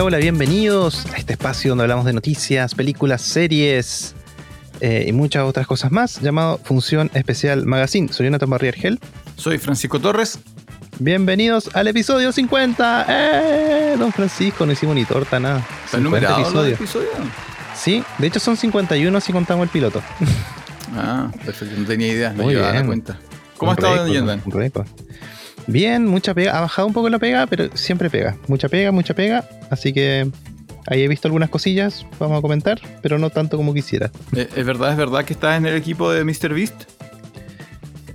Hola, hola, bienvenidos a este espacio donde hablamos de noticias, películas, series eh, y muchas otras cosas más, llamado Función Especial Magazine. Soy Jonathan Barrier Soy Francisco Torres. Bienvenidos al episodio 50. ¡Eh! Don Francisco, no hicimos ni torta, nada. ¿Está numerado episodio. episodio? Sí, de hecho son 51 si contamos el piloto. Ah, perfecto, no tenía idea, no llevaba la cuenta. ¿Cómo ha estado, Jonathan? Bien, mucha pega. Ha bajado un poco la pega, pero siempre pega. Mucha pega, mucha pega. Así que ahí he visto algunas cosillas, vamos a comentar, pero no tanto como quisiera. Eh, ¿Es verdad, es verdad que estás en el equipo de Mr. Beast?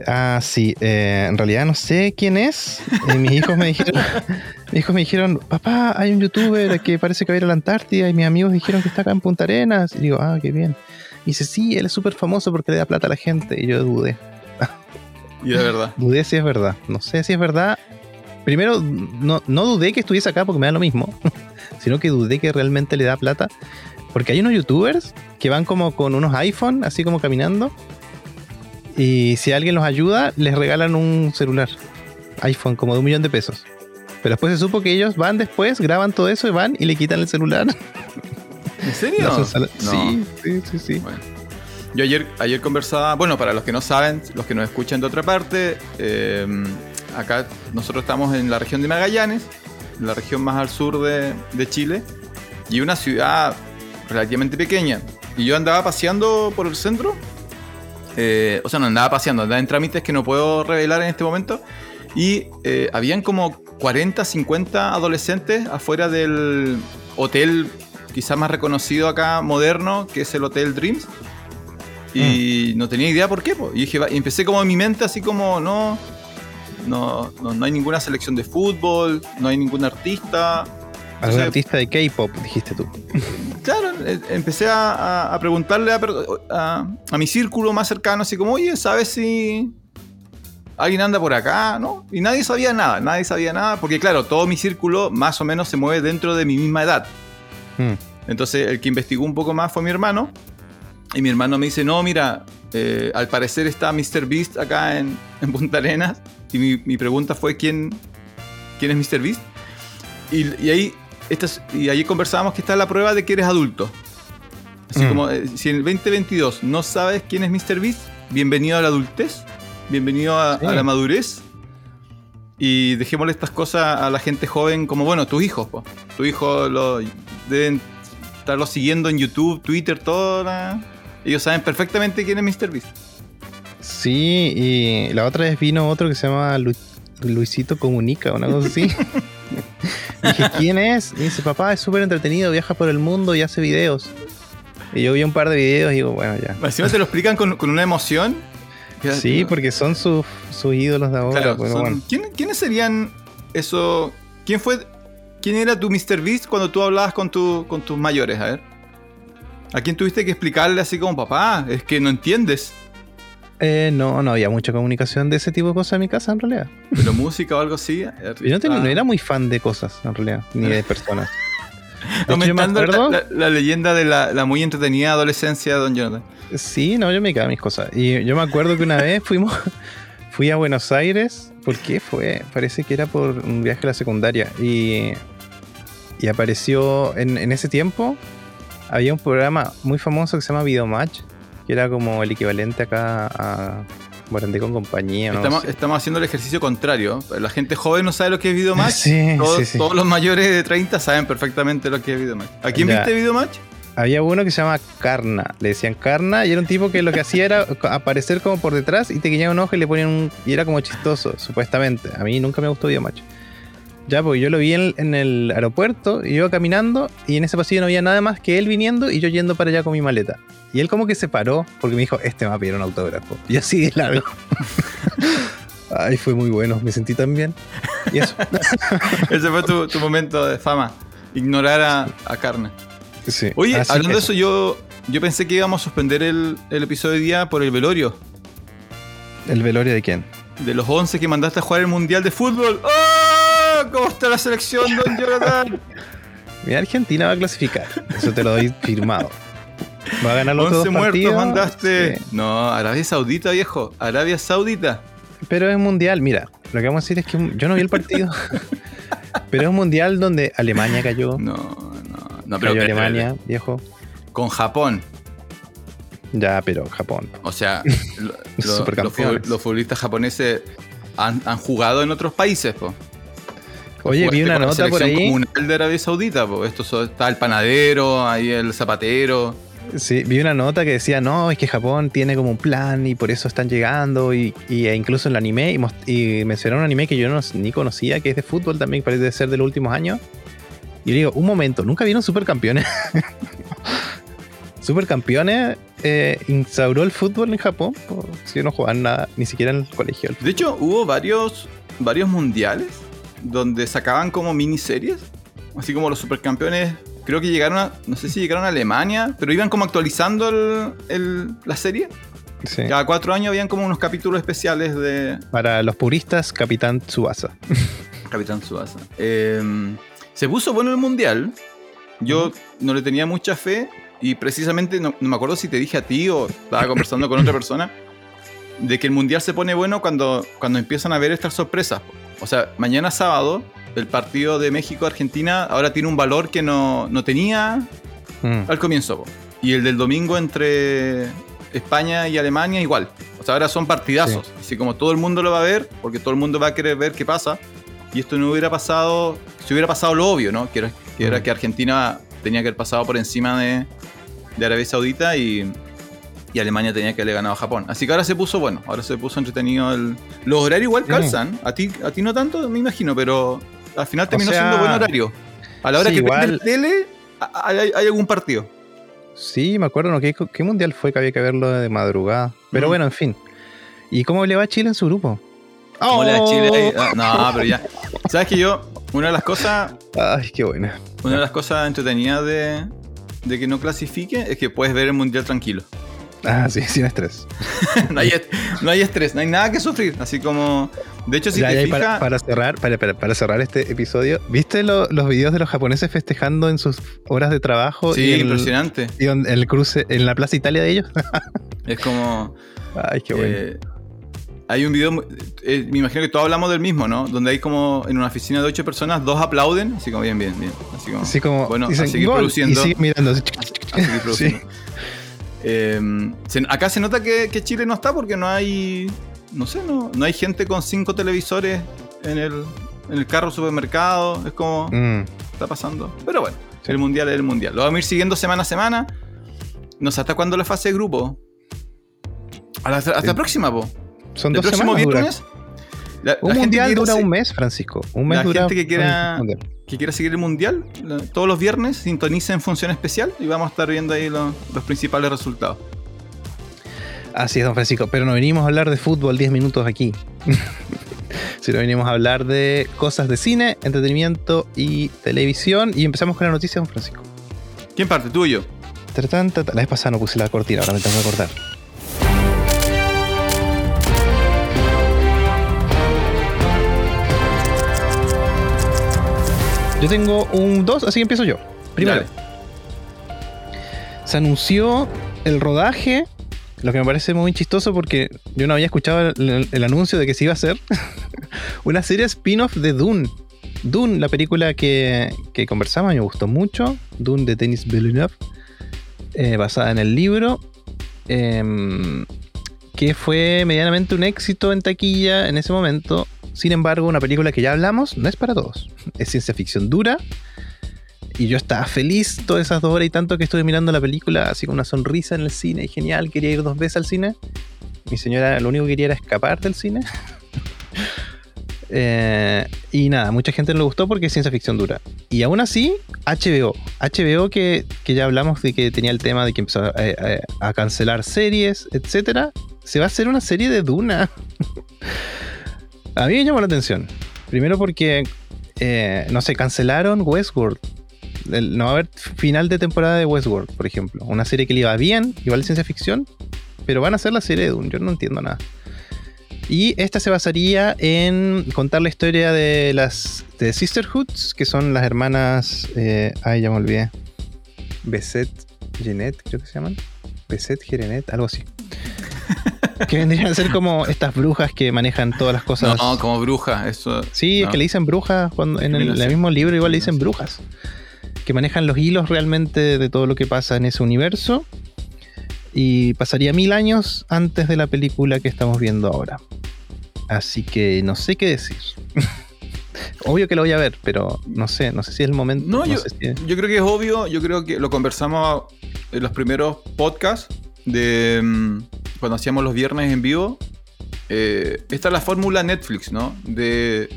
Ah, sí. Eh, en realidad no sé quién es. Eh, mis hijos me dijeron, mis hijos me dijeron, papá, hay un youtuber que parece que va a ir a la Antártida y mis amigos dijeron que está acá en Punta Arenas. Y digo, ah, qué bien. Y dice, sí, él es súper famoso porque le da plata a la gente. Y yo dudé. Y de verdad. Dudé si es verdad. No sé si es verdad. Primero, no, no dudé que estuviese acá porque me da lo mismo, sino que dudé que realmente le da plata. Porque hay unos youtubers que van como con unos iPhone, así como caminando. Y si alguien los ayuda, les regalan un celular. iPhone, como de un millón de pesos. Pero después se supo que ellos van después, graban todo eso y van y le quitan el celular. ¿En serio? Sí, sí, sí, sí. Yo ayer, ayer conversaba, bueno, para los que no saben, los que nos escuchan de otra parte, eh, acá nosotros estamos en la región de Magallanes, la región más al sur de, Chile, y una ciudad relativamente pequeña. Y yo andaba paseando por el centro, eh, o sea, no andaba paseando, andaba en trámites que no puedo revelar en este momento, y eh, habían como 40, 50 adolescentes afuera del hotel quizás más reconocido acá, moderno, que es el Hotel Dreams. Y mm. no tenía idea por qué. Y, dije, empecé como en mi mente así como, no, no, no, hay ninguna selección de fútbol, no hay ningún artista. ¿Algún artista de K-pop, dijiste tú? Claro, eh, empecé a, preguntarle a, a, mi círculo más cercano, así como, oye, ¿sabes si alguien anda por acá? ¿No? Y nadie sabía nada, nadie sabía nada, porque claro, todo mi círculo más o menos se mueve dentro de mi misma edad. Mm. Entonces, el que investigó un poco más fue mi hermano. Y mi hermano me dice, no, mira, eh, al parecer está Mr. Beast acá en, Punta Arenas. Y mi, pregunta fue, ¿quién, quién es Mr. Beast? Y, ahí, y ahí conversábamos que está la prueba de que eres adulto. Así mm. como, eh, si en el 2022 no sabes quién es Mr. Beast, bienvenido a la adultez, bienvenido a, la madurez. Y dejémosle estas cosas a la gente joven como, bueno, tus hijos, tu hijo lo deben estarlo siguiendo en YouTube, Twitter, todo. Ellos saben perfectamente quién es MrBeast. Sí, y la otra vez vino otro que se llama Luisito Comunica, una cosa así. dije, ¿quién es? Y dice, papá, es súper entretenido, viaja por el mundo y hace videos. Y yo vi un par de videos y digo, bueno, ya. Encima te lo explican con, una emoción. Sí, porque son sus, ídolos de ahora. ¿Quiénes serían eso? ¿Quién fue ¿Quién era tu Mr. Beast cuando tú hablabas con, tu, con tus mayores? A ver. ¿A quién tuviste que explicarle así como papá? Es que no entiendes. Eh, no, no había mucha comunicación de ese tipo de cosas en mi casa en realidad. ¿Pero música o algo así? Yo no, no, era muy fan de cosas en realidad, ni de personas. Aumentando la, leyenda de la, muy entretenida adolescencia de Don Jonathan. Sí, no, yo me quedaba mis cosas. Y yo me acuerdo que una vez fuimos, fui a Buenos Aires. ¿Por qué fue? Parece que era por un viaje a la secundaria. Y y apareció en, ese tiempo, había un programa muy famoso que se llama Videomatch, que era como el equivalente acá a Morandé con compañía. estamos, estamos, haciendo el ejercicio contrario. La gente joven no sabe lo que es Videomatch. Sí, todos, todos los mayores de 30 saben perfectamente lo que es Videomatch. ¿A quién viste Videomatch? Había uno que se llama Carna, le decían Carna, y era un tipo que lo que hacía era aparecer como por detrás y te guiñaba un ojo y le ponían un. y era como chistoso, supuestamente. A mí nunca me gustó Videomatch. Ya, porque yo lo vi en, el aeropuerto, y iba caminando, y en ese pasillo no había nada más que él viniendo y yo yendo para allá con mi maleta. Y él como que se paró, porque me dijo, este me va a pedir un autógrafo. Y así de largo. Ay, fue muy bueno, me sentí tan bien. Y eso. Ese fue tu, momento de fama, ignorar a, a Carne. Sí. Oye, hablando de eso, yo, yo pensé que íbamos a suspender el, el episodio de día por el velorio. ¿El velorio de quién? De los 11 que mandaste a jugar el Mundial de Fútbol. ¡Oh! ¿Cómo está la selección, don Jonathan? Mi Argentina va a clasificar. Eso te lo doy firmado. Va a ganar los 11 muertos mandaste. No, Arabia Saudita, viejo. Arabia Saudita. Pero es mundial. Mira, lo que vamos a decir es que yo no vi el partido. Pero es un mundial donde Alemania cayó. No, no, no, pero cayó Alemania, viejo. con Japón. Ya, pero Japón. O sea, lo- lo- los, futbolistas japoneses han, han jugado en otros países, po. Oye, vi una nota por ahí. comunal de Arabia Saudita, po. Esto está el panadero, ahí el zapatero. Sí, vi una nota que decía, no, es que Japón tiene como un plan y por eso están llegando y, y- e incluso en el anime y, most- y mencionaron un anime que yo no, ni conocía, que es de fútbol también, parece ser de los últimos años. Y yo digo, un momento, ¿nunca vieron Supercampeones? Supercampeones eh, instauró el fútbol en Japón, si no jugaban nada, ni siquiera en el colegio. De hecho, hubo varios, varios mundiales donde sacaban como miniseries, así como los supercampeones. Creo que llegaron a, no sé si llegaron a Alemania, pero iban como actualizando el- el- la serie. Sí. Cada cuatro años habían como unos capítulos especiales de Para los puristas, Capitán Tsubasa. Capitán Suasa. se puso bueno el mundial. Yo no le tenía mucha fe y precisamente no, no me acuerdo si te dije a ti o estaba conversando con otra persona de que el mundial se pone bueno cuando, cuando empiezan a ver estas sorpresas. O sea, mañana sábado el partido de México-Argentina ahora tiene un valor que no, no tenía Mm. al comienzo. po. Y el del domingo entre España y Alemania igual. O sea, ahora son partidazos. Así como todo el mundo lo va a ver, porque todo el mundo va a querer ver qué pasa. Y esto no hubiera pasado, si hubiera pasado lo obvio, ¿no? Que era que, era Mm. que Argentina tenía que haber pasado por encima de, de Arabia Saudita y, y Alemania tenía que haberle ganado a Japón. Así que ahora se puso bueno, ahora se puso entretenido. El, los horarios igual Mm. calzan. A ti, a ti no tanto, me imagino, pero al final terminó sea, siendo buen horario. A la hora sí, que igual- la tele, hay, hay algún partido. Sí, me acuerdo, ¿no? ¿Qué, qué mundial fue que había que verlo de madrugada? Pero Mm. bueno, en fin. ¿Y cómo le va a Chile en su grupo? ¿Cómo le da ¡Oh! Chile? Ah, No, pero ya. ¿Sabes que yo? Una de las cosas, Ay, qué buena. una de las cosas entretenidas de, de que no clasifique es que puedes ver el mundial tranquilo. Ah, sí, sin estrés. no, hay, no hay estrés, no hay nada que sufrir. Así como. De hecho, si Ya, te fijas. para, para cerrar, para, para- para cerrar este episodio, ¿viste lo- los videos de los japoneses festejando en sus horas de trabajo? sí, y el, impresionante. y en el cruce en la Plaza Italia de ellos? Es como. Ay, qué bueno. eh, hay un video, mu- eh, me imagino que todos hablamos del mismo, ¿no? Donde hay como en una oficina de ocho personas, dos aplauden, así como bien, bien, bien. Así como, Así como bueno, dicen, a seguir produciendo. y sigue mirando. así. a seguir produciendo. Eh, acá se nota que, que Chile no está porque no hay. No sé, no, no hay gente con cinco televisores en el, en el carro supermercado. Es como. Mm, está pasando. Pero bueno, Sí. el mundial es el mundial. Lo vamos a ir siguiendo semana a semana. No sé hasta cuándo la fase de grupo. A la- hasta la próxima, po. Son ¿El dos próximo semanas. dura. viernes? La, Un la mundial dura un mes, Francisco. Un mes la dura gente que quiera- un mundial. Que quiera seguir el mundial, todos los viernes sintoniza en función especial y vamos a estar viendo ahí los, los principales resultados. Así es, don Francisco. Pero no venimos a hablar de fútbol 10 minutos aquí. sino venimos a hablar de cosas de cine, entretenimiento y televisión. Y empezamos con la noticia, don Francisco. ¿Quién parte? ¿Tú o yo? La vez pasada no puse la cortina, ahora me tengo que acordar. Yo tengo un 2, así que empiezo yo. Primero, Dale. se anunció el rodaje, lo que me parece muy chistoso porque yo no había escuchado el, el anuncio de que se iba a hacer una serie spin-off de Dune. Dune, la película que, que conversamos, me gustó mucho. Dune de Denis Villeneuve, eh, basada en el libro, em, que fue medianamente un éxito en taquilla en ese momento. Sin embargo, una película que ya hablamos no es para todos. Es ciencia ficción dura. Y yo estaba feliz todas esas dos horas y tanto que estuve mirando la película, así con una sonrisa en el cine, y genial, quería ir dos veces al cine. Mi señora lo único que quería era escapar del cine. Eh, y nada, mucha gente no le gustó porque es ciencia ficción dura. Y aún así, HBO. HBO que, que ya hablamos de que tenía el tema de que empezó a, a- cancelar series, etcétera. Se va a hacer una serie de Duna. a mí me llamó la atención. Primero porque, eh, no sé, cancelaron Westworld. No va a haber final de temporada de Westworld, por ejemplo. Una serie que le iba bien, igual de ciencia ficción, pero van a hacer la serie de Dune. Yo no entiendo nada. Y esta se basaría en contar la historia de las de Sisterhoods, que son las hermanas. eh, ay, ya me olvidé. Beset, Jeanette, creo que se llaman. Beset, Jerenet, algo así. que vendrían a ser como estas brujas que manejan todas las cosas. No, como brujas, eso. Sí, es no. que le dicen brujas cuando en el, No mismo libro igual le No dicen brujas. Que manejan los hilos realmente de todo lo que pasa en ese universo. Y pasaría mil años antes de la película que estamos viendo ahora. Así que no sé qué decir. Obvio que lo voy a ver, pero no sé, no sé si es el momento. No, yo, sé si- yo creo que es obvio, yo creo que lo conversamos en los primeros podcasts de mm, cuando hacíamos los viernes en vivo. Eh, esta es la fórmula Netflix, ¿no? De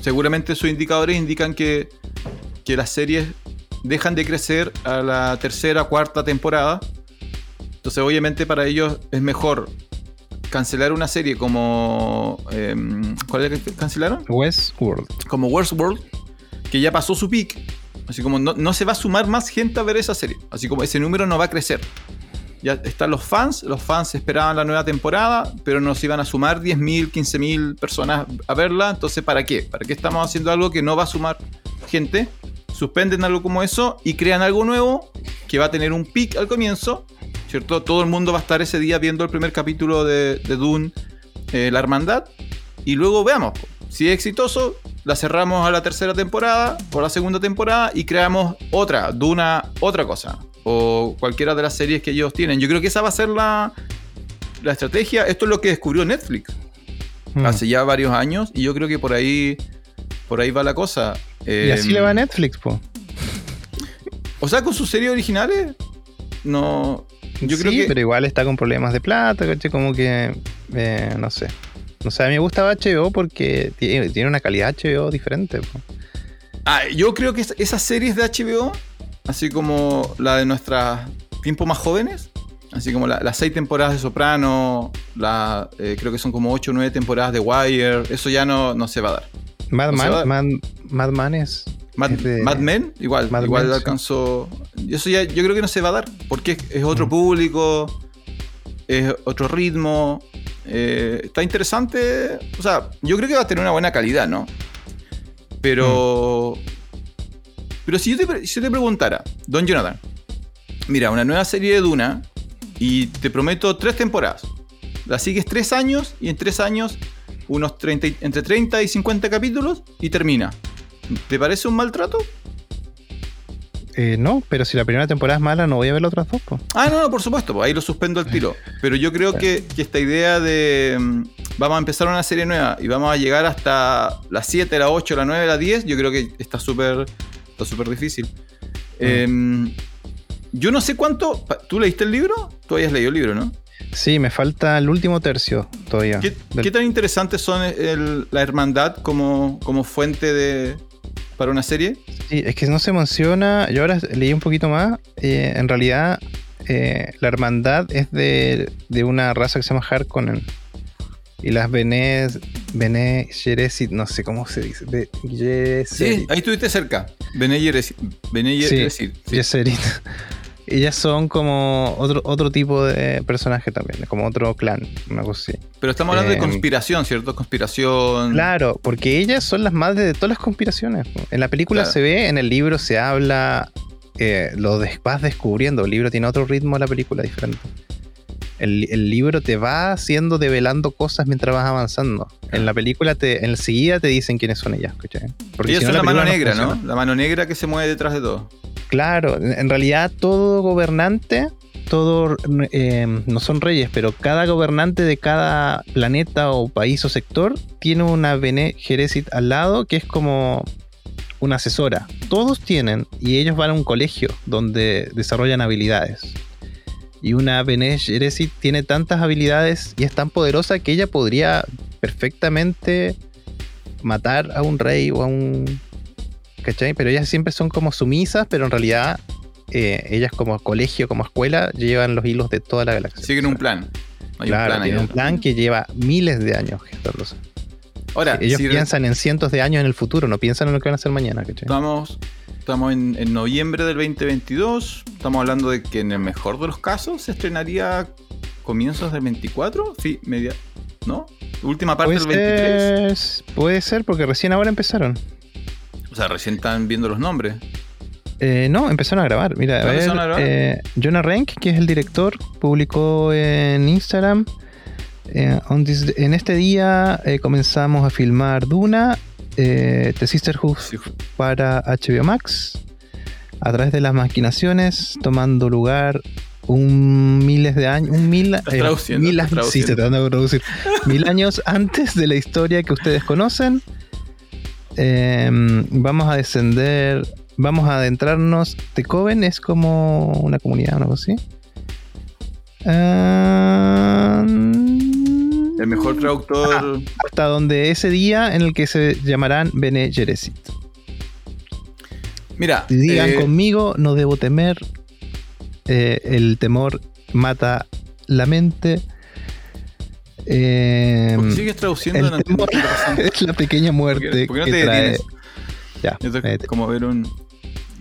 seguramente sus indicadores indican que, que las series dejan de crecer a la tercera, cuarta temporada. Entonces, obviamente, para ellos es mejor cancelar una serie como. em, ¿Cuál es la que cancelaron? Westworld. como Westworld, que ya pasó su peak. Así como no, no se va a sumar más gente a ver esa serie. Así como ese número no va a crecer. Ya están los fans, los fans esperaban la nueva temporada, pero nos iban a sumar 10.000, 15.000 personas a verla. Entonces, ¿para qué? ¿Para qué estamos haciendo algo que no va a sumar gente? Suspenden algo como eso y crean algo nuevo que va a tener un peak al comienzo, ¿cierto? Todo el mundo va a estar ese día viendo el primer capítulo de, de Dune, eh, La Hermandad, y luego veamos. Si es exitoso, la cerramos a la tercera temporada o la segunda temporada y creamos otra, Duna, otra cosa. O cualquiera de las series que ellos tienen. Yo creo que esa va a ser la, la estrategia. Esto es lo que descubrió Netflix Mm. hace ya varios años y yo creo que por ahí, por ahí va la cosa. Y así le va a Netflix, po. O sea, con sus series originales, no. Yo sí, creo que. pero igual está con problemas de plata, ¿cachai? Como que, eh, no sé. No sé, a mí me gustaba HBO porque tiene, tiene una calidad HBO diferente. po. Ah, yo creo que es- esas series de HBO, así como la de nuestros tiempos más jóvenes, así como la- las seis temporadas de Soprano, la, eh, creo que son como ocho o nueve temporadas de Wire, eso ya no, no se va a dar. Mad, O sea, Man, Mad, Mad Man es. Mad, es de- Mad Men, igual, Mad igual sí. alcanzó. Eso ya, yo creo que no se va a dar, porque es, es otro Mm. público, es otro ritmo. Eh, está interesante. O sea, yo creo que va a tener una buena calidad, ¿no? Pero. Pero si yo, te, preguntara, Don Jonathan, mira, una nueva serie de Duna y te prometo tres temporadas. La sigues tres años y en tres años unos 30, y- entre 30 y 50 capítulos y termina. ¿Te parece un maltrato? Eh, no, pero si la primera temporada es mala, no voy a ver las otras dos. po. Ah, no, no, por supuesto, pues ahí lo suspendo al tiro. Pero yo creo que, que esta idea de mm, vamos a empezar una serie nueva y vamos a llegar hasta las 7, las 8, las 9, las 10, yo creo que está súper está súper difícil. Eh, yo no sé cuánto. ¿Tú leíste el libro? Tú habías leído el libro, ¿no? Sí, me falta el último tercio todavía. ¿Qué, Del- qué tan interesantes son el- la hermandad como, como fuente de para una serie? Sí, es que no se menciona. Yo ahora leí un poquito más. eh, en realidad, eh, la hermandad es de, de una raza que se llama Harkonnen. Y las Bene, Bene Gesserit, no sé cómo se dice. Be- Sí, ahí estuviste cerca. Bene Gesserit. Bene Sí, Gesserit, sí. Gesserit. Ellas son como otro, otro tipo de personaje también, como otro clan, una cosa así. Pero estamos hablando de Eh, conspiración, ¿cierto? Conspiración. Claro, porque ellas son las madres de todas las conspiraciones. En la película Claro. se ve, en el libro se habla, eh, lo vas descubriendo. El libro tiene otro ritmo a la película diferente. El, el libro te va haciendo, develando cosas mientras vas avanzando. En la película, te, enseguida te dicen quiénes son ellas. ¿cachai? Porque Ellas si no, son la mano negra, ¿no? La mano negra que se mueve detrás de todo. Claro, en realidad todo gobernante, todo, eh, no son reyes, pero cada gobernante de cada planeta o país o sector tiene una Bene Gesserit al lado que es como una asesora. Todos tienen y ellos van a un colegio donde desarrollan habilidades. Y una Bene Gesserit tiene tantas habilidades y es tan poderosa que ella podría perfectamente matar a un rey o a un ¿cachai? Pero ellas siempre son como sumisas, pero en realidad eh, ellas como colegio, como escuela, llevan los hilos de toda la galaxia. Siguen un plan. Hay claro, un plan tienen un plan que lleva miles de años gestándose. Ahora, Ellos si piensan en cientos de años en el futuro, no piensan en lo que van a hacer mañana, ¿cachai? estamos, estamos en, en noviembre del 2022, estamos hablando de que en el mejor de los casos se estrenaría comienzos del 24, sí, media, ¿no? Última parte Puede del 23. ser, puede ser, porque recién ahora empezaron. O sea, recién están viendo los nombres. Eh, no, empezaron a grabar. Mira, a ¿Ya ver, a grabar? eh, Jonah Rank, que es el director, publicó en Instagram. eh, this- en este día eh, comenzamos a filmar Duna, The Sisterhood Sí, para HBO Max, a través de las maquinaciones, tomando lugar un miles de años, un mil, mil sí, se traducir, mil años antes de la historia que ustedes conocen. Eh, vamos a descender, vamos a adentrarnos. The Coven es como una comunidad, una cosa así. Ah, El mejor traductor. hasta donde ese día en el que se llamarán Bene Gesserit. Mira, Digan eh, conmigo, no debo temer. Eh, el temor mata la mente. Eh, ¿por qué sigues traduciendo? el No es la pequeña ¿Por qué- muerte por qué no que te trae. Ya, Esto es como ver un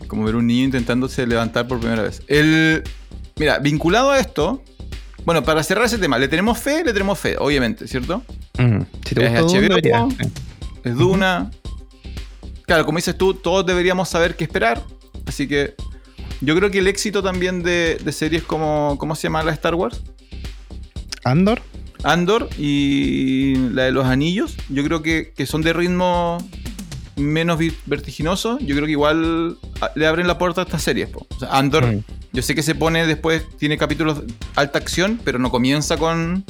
como ver un niño intentándose levantar por primera vez. El, mira, vinculado a esto, bueno, para cerrar ese tema, le tenemos fe, le tenemos fe, obviamente, ¿cierto? Mm, Si te Es Dune, HBO. Es Duna. Claro, como dices tú, todos deberíamos saber qué esperar. Así que yo creo que el éxito también de, de series como, ¿cómo se llama la Star Wars? Andor. Andor y la de los anillos, yo creo que, que son de ritmo menos vertiginoso. Yo creo que igual a- le abren la puerta a estas series. po. O sea, Andor, Mm. yo sé que se pone después, tiene capítulos de alta acción, pero no comienza con.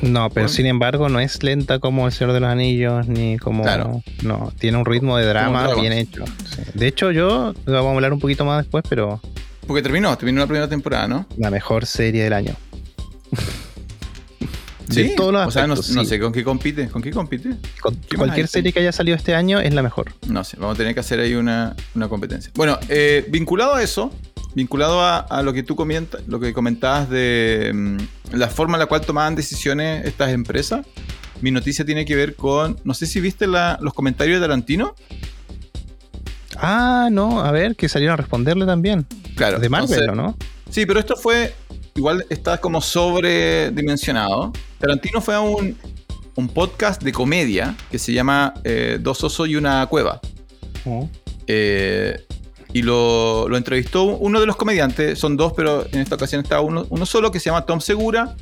No, pero sin embargo no es lenta como El Señor de los Anillos, ni como... Claro. No, tiene un ritmo de drama bien hecho. sí. De hecho, yo, vamos a hablar un poquito más después, pero Porque terminó, terminó la primera temporada, ¿no? la mejor serie del año. De Sí, todos los o sea, no, aspectos, no sí. sé con qué compite. ¿Con qué compite? Con- ¿Qué más cualquier serie que haya salido este año es la mejor. No sé, vamos a tener que hacer ahí una, una competencia. Bueno, eh, vinculado a eso, vinculado a, a lo que tú comentas, lo que comentabas de mm, la forma en la cual tomaban decisiones estas empresas, mi noticia tiene que ver con, no sé si viste la- los comentarios de Tarantino. Ah, no, a ver, que salieron a responderle también. Claro. de Marvel, entonces- ¿o no? Sí, pero esto fue, igual está como sobredimensionado. Tarantino fue a un, un podcast de comedia que se llama eh, Dos osos y una cueva. Oh. Eh, y lo, lo entrevistó uno de los comediantes, son dos, pero en esta ocasión estaba uno, uno solo que se llama Tom Segura.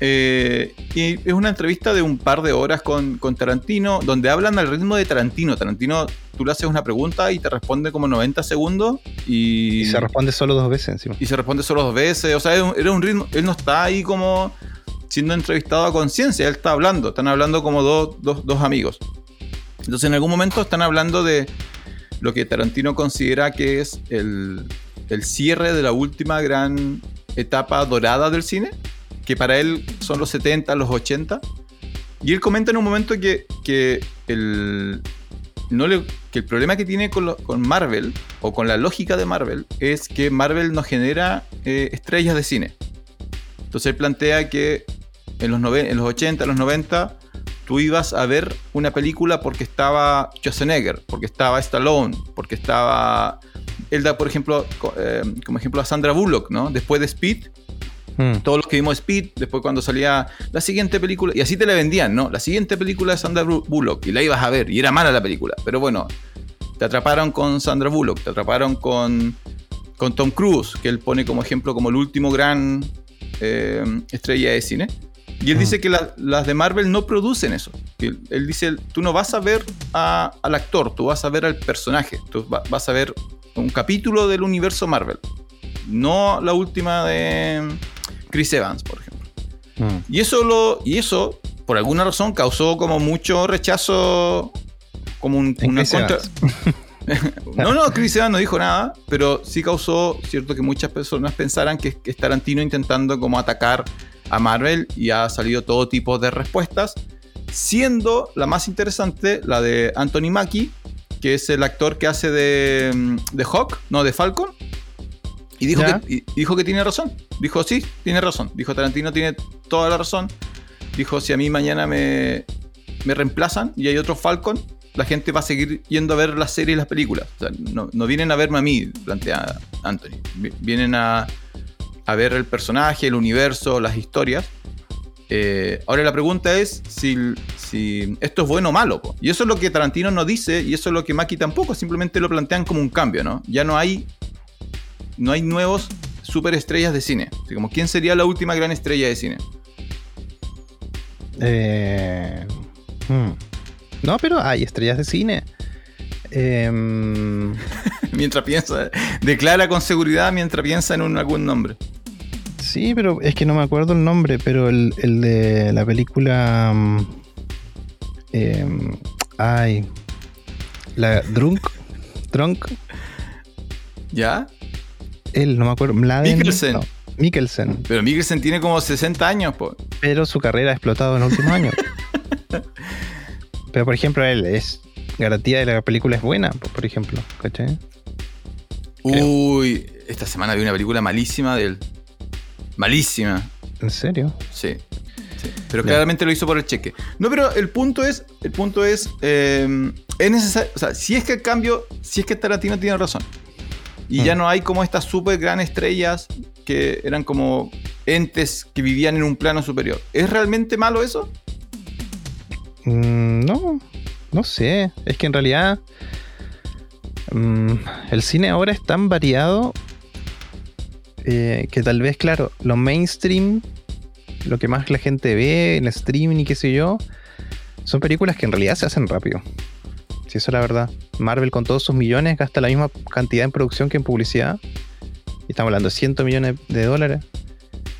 Eh, y es una entrevista de un par de horas con, con Tarantino, donde hablan al ritmo de Tarantino. Tarantino, tú le haces una pregunta y te responde como 90 segundos y, Y se responde solo dos veces encima. y se responde solo dos veces. O sea, era un, era un ritmo. Él no está ahí como siendo entrevistado a conciencia, él está hablando. Están hablando como dos, dos, dos amigos. Entonces, en algún momento están hablando de lo que Tarantino considera que es el, el cierre de la última gran etapa dorada del cine, que para él son los 70, los 80. Y él comenta en un momento que, que el, no que el problema que tiene con, con Marvel, o con la lógica de Marvel, es que Marvel no genera eh, estrellas de cine. Entonces él plantea que en los, nove- en los 80, en los 90, tú ibas a ver una película porque estaba Schwarzenegger, porque estaba Stallone, porque estaba... Él da, por ejemplo, eh, como ejemplo a Sandra Bullock, ¿no? Después de Speed, Mm. todos los que vimos Speed, después cuando salía la siguiente película, y así te la vendían, ¿no? La siguiente película de Sandra Bu- Bullock, y la ibas a ver, y era mala la película, pero bueno, te atraparon con Sandra Bullock, te atraparon con, con Tom Cruise, que él pone como ejemplo como el último gran eh, estrella de cine. Y él Mm. dice que la- las de Marvel no producen eso. Él, él dice, tú no vas a ver a- al actor, tú vas a ver al personaje, tú va- vas a ver un capítulo del universo Marvel, no la última de Chris Evans, por ejemplo. Mm. Y eso, lo, y eso por alguna razón, causó como mucho rechazo, como un- una contra... No, no, Chris Evans no dijo nada, pero sí causó, cierto, que muchas personas pensaran que, que es Tarantino intentando como atacar a Marvel y ha salido todo tipo de respuestas, siendo la más interesante la de Anthony Mackie, que es el actor que hace de, mm, de Hawk, no, de Falcon, y dijo, Ya. que, y dijo que tiene razón. Dijo, sí, tiene razón. Dijo, Tarantino tiene toda la razón. Dijo, si a mí mañana me, me reemplazan y hay otro Falcon, la gente va a seguir yendo a ver las series y las películas. O sea, no, no vienen a verme a mí, plantea Anthony. Vi- Vienen a, a ver el personaje, el universo, las historias. Eh, ahora la pregunta es si, si esto es bueno o malo. po. Y eso es lo que Tarantino no dice y eso es lo que Maki tampoco. Simplemente lo plantean como un cambio, ¿no? Ya no hay, no hay nuevos superestrellas de cine. Así como, ¿quién sería la última gran estrella de cine? Eh, hmm. No, pero hay estrellas de cine. Em, mientras piensa, declara con seguridad mientras piensa en un- algún nombre. sí, pero es que no me acuerdo el nombre, pero el, el de la película... mm, em, ay. La Drunk. Drunk. ¿Ya? Él, no me acuerdo. Mladen, Mikkelsen. no, Mikkelsen. Pero Mikkelsen tiene como 60 años, po. Pero su carrera ha explotado en los últimos años. Pero por ejemplo, él es garantía de la película es buena, por ejemplo. ¿Cachai? Uy, esta semana vi una película malísima de él. Malísima. ¿En serio? Sí. sí. Pero claramente lo hizo por el cheque. No, pero el punto es, el punto es, eh, es necesario, o sea, si es que el cambio, si es que Tarantino tiene razón. Y ya Mm. no hay como estas super gran estrellas que eran como entes que vivían en un plano superior. ¿Es realmente malo eso? Mm, no, no sé. Es que en realidad mm, el cine ahora es tan variado eh, que tal vez, claro, lo mainstream, lo que más la gente ve, el streaming y qué sé yo, son películas que en realidad se hacen rápido. Si eso es la verdad. Marvel con todos sus millones gasta la misma cantidad en producción que en publicidad. Y estamos hablando de 100 millones de dólares.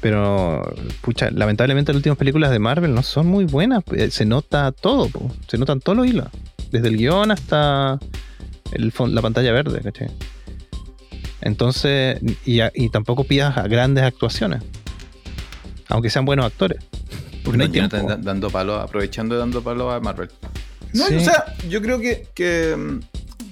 Pero, pucha, lamentablemente las últimas películas de Marvel no son muy buenas. Eh, Se nota todo, po. se notan todos los hilos. Desde el guion hasta el la pantalla verde, ¿cachai? Entonces, y, a- y tampoco pidas a grandes actuaciones. Aunque sean buenos actores. Porque no hay tiempo. dando palo, aprovechando y dando palo a Marvel. No, Sí. o sea, yo creo que, que,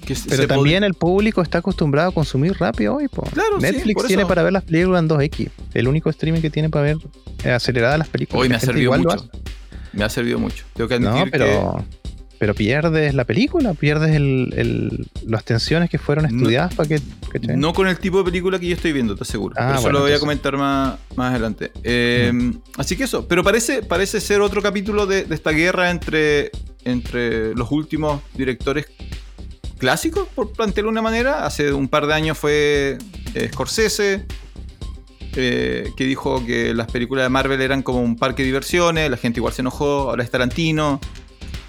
que se- Pero se también el público está acostumbrado a consumir rápido hoy. po. Claro, sí, Netflix por tiene eso. para ver las películas en 2X. El único streaming que tiene para ver eh, aceleradas las películas. Hoy me ha servido mucho. Me ha servido mucho. Tengo que admitir No, pero, pero pierdes la película, pierdes el, el- las tensiones que fueron No. estudiadas para que. no con el tipo de película que yo estoy viendo, te seguro. Ah, pero eso bueno, lo voy a comentar más, más adelante. Eh, Así que eso. Pero parece, parece ser otro capítulo de, de esta guerra entre, entre los últimos directores clásicos, por plantearlo de una manera. Hace un par de años fue eh, Scorsese. eh, que dijo que las películas de Marvel eran como un parque de diversiones, la gente igual se enojó, ahora es Tarantino.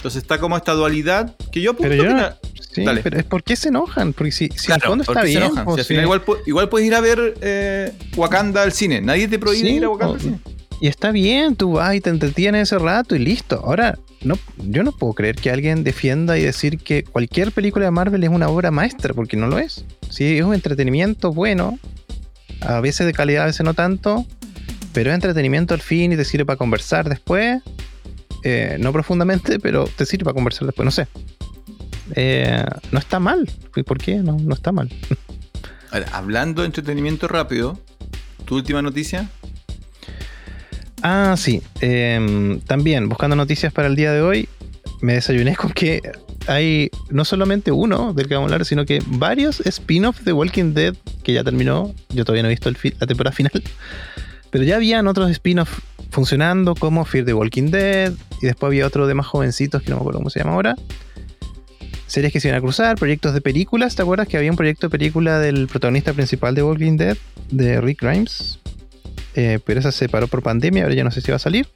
Entonces está como esta dualidad que yo apunto Pero yo que no- la- Sí, Dale. pero es por qué se enojan. Porque si, si en el Claro, fondo porque está bien. enojan. po, Si al igual, pu- igual puedes ir a ver eh, Wakanda al cine. Nadie te prohíbe Sí, ir a Wakanda o- al cine. Y está bien, tú vas y te entretienes ese rato y listo. Ahora, no, yo no puedo creer que alguien defienda y decir que cualquier película de Marvel es una obra maestra, porque no lo es. Sí, es un entretenimiento bueno, a veces de calidad, a veces no tanto, pero es entretenimiento al fin y te sirve para conversar después. Eh, no profundamente, pero te sirve para conversar después, no sé. Eh, no está mal. ¿Y ¿Por qué? No, no está mal. Ahora, hablando de entretenimiento rápido, tu última noticia. Ah, sí. Em, también, buscando noticias para el día de hoy, me desayuné con que hay no solamente uno del que vamos a hablar, sino que varios spin-offs de Walking Dead que ya terminó. Yo todavía no he visto el la temporada final. Pero ya habían otros spin-offs funcionando, como Fear the Walking Dead, y después había otro de más jovencitos que no me acuerdo cómo se llama ahora. Series que se iban a cruzar, proyectos de películas. ¿Te acuerdas que había un proyecto de película del protagonista principal de Walking Dead, de Rick Grimes? Eh, pero esa se paró por pandemia, ahora ya no sé si va a salir.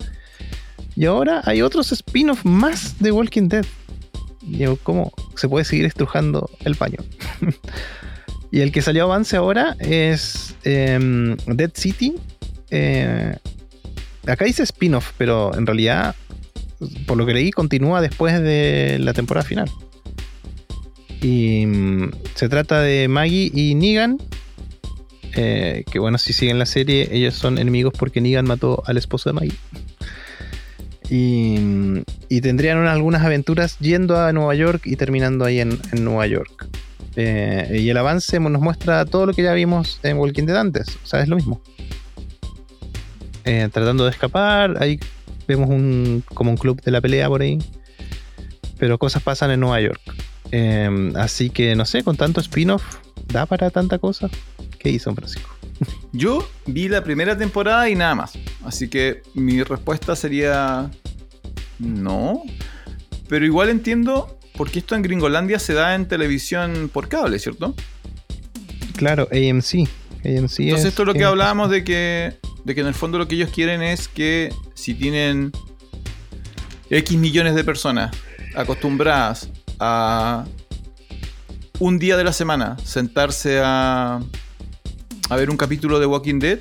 Y ahora hay otros spin-off más de Walking Dead. Digo, ¿cómo se puede seguir estrujando el paño? y el que salió avance ahora es em, Dead City. Eh, acá dice spin-off, pero en realidad, por lo que leí, continúa después de la temporada final. Y mm, se trata de Maggie y Negan, eh, que bueno, si siguen la serie, ellos son enemigos porque Negan mató al esposo de Maggie. Y, y tendrían una- algunas aventuras yendo a Nueva York y terminando ahí en, en Nueva York. Eh, y el avance nos muestra todo lo que ya vimos en Walking Dead antes. O sea, es lo mismo. Eh, tratando de escapar, ahí vemos un, como un club de la pelea por ahí. Pero cosas pasan en Nueva York. Eh, así que no sé, con tanto spin-off, ¿da para tanta cosa? ¿Qué hizo Francisco? Yo vi la primera temporada y nada más. Así que mi respuesta sería no. Pero igual entiendo por qué esto en Gringolandia se da en televisión por cable, ¿cierto? Claro, AMC. AMC Entonces es- esto es lo que hablábamos de que, de que en el fondo lo que ellos quieren es que si tienen X millones de personas acostumbradas a un día de la semana sentarse a, a ver un capítulo de Walking Dead,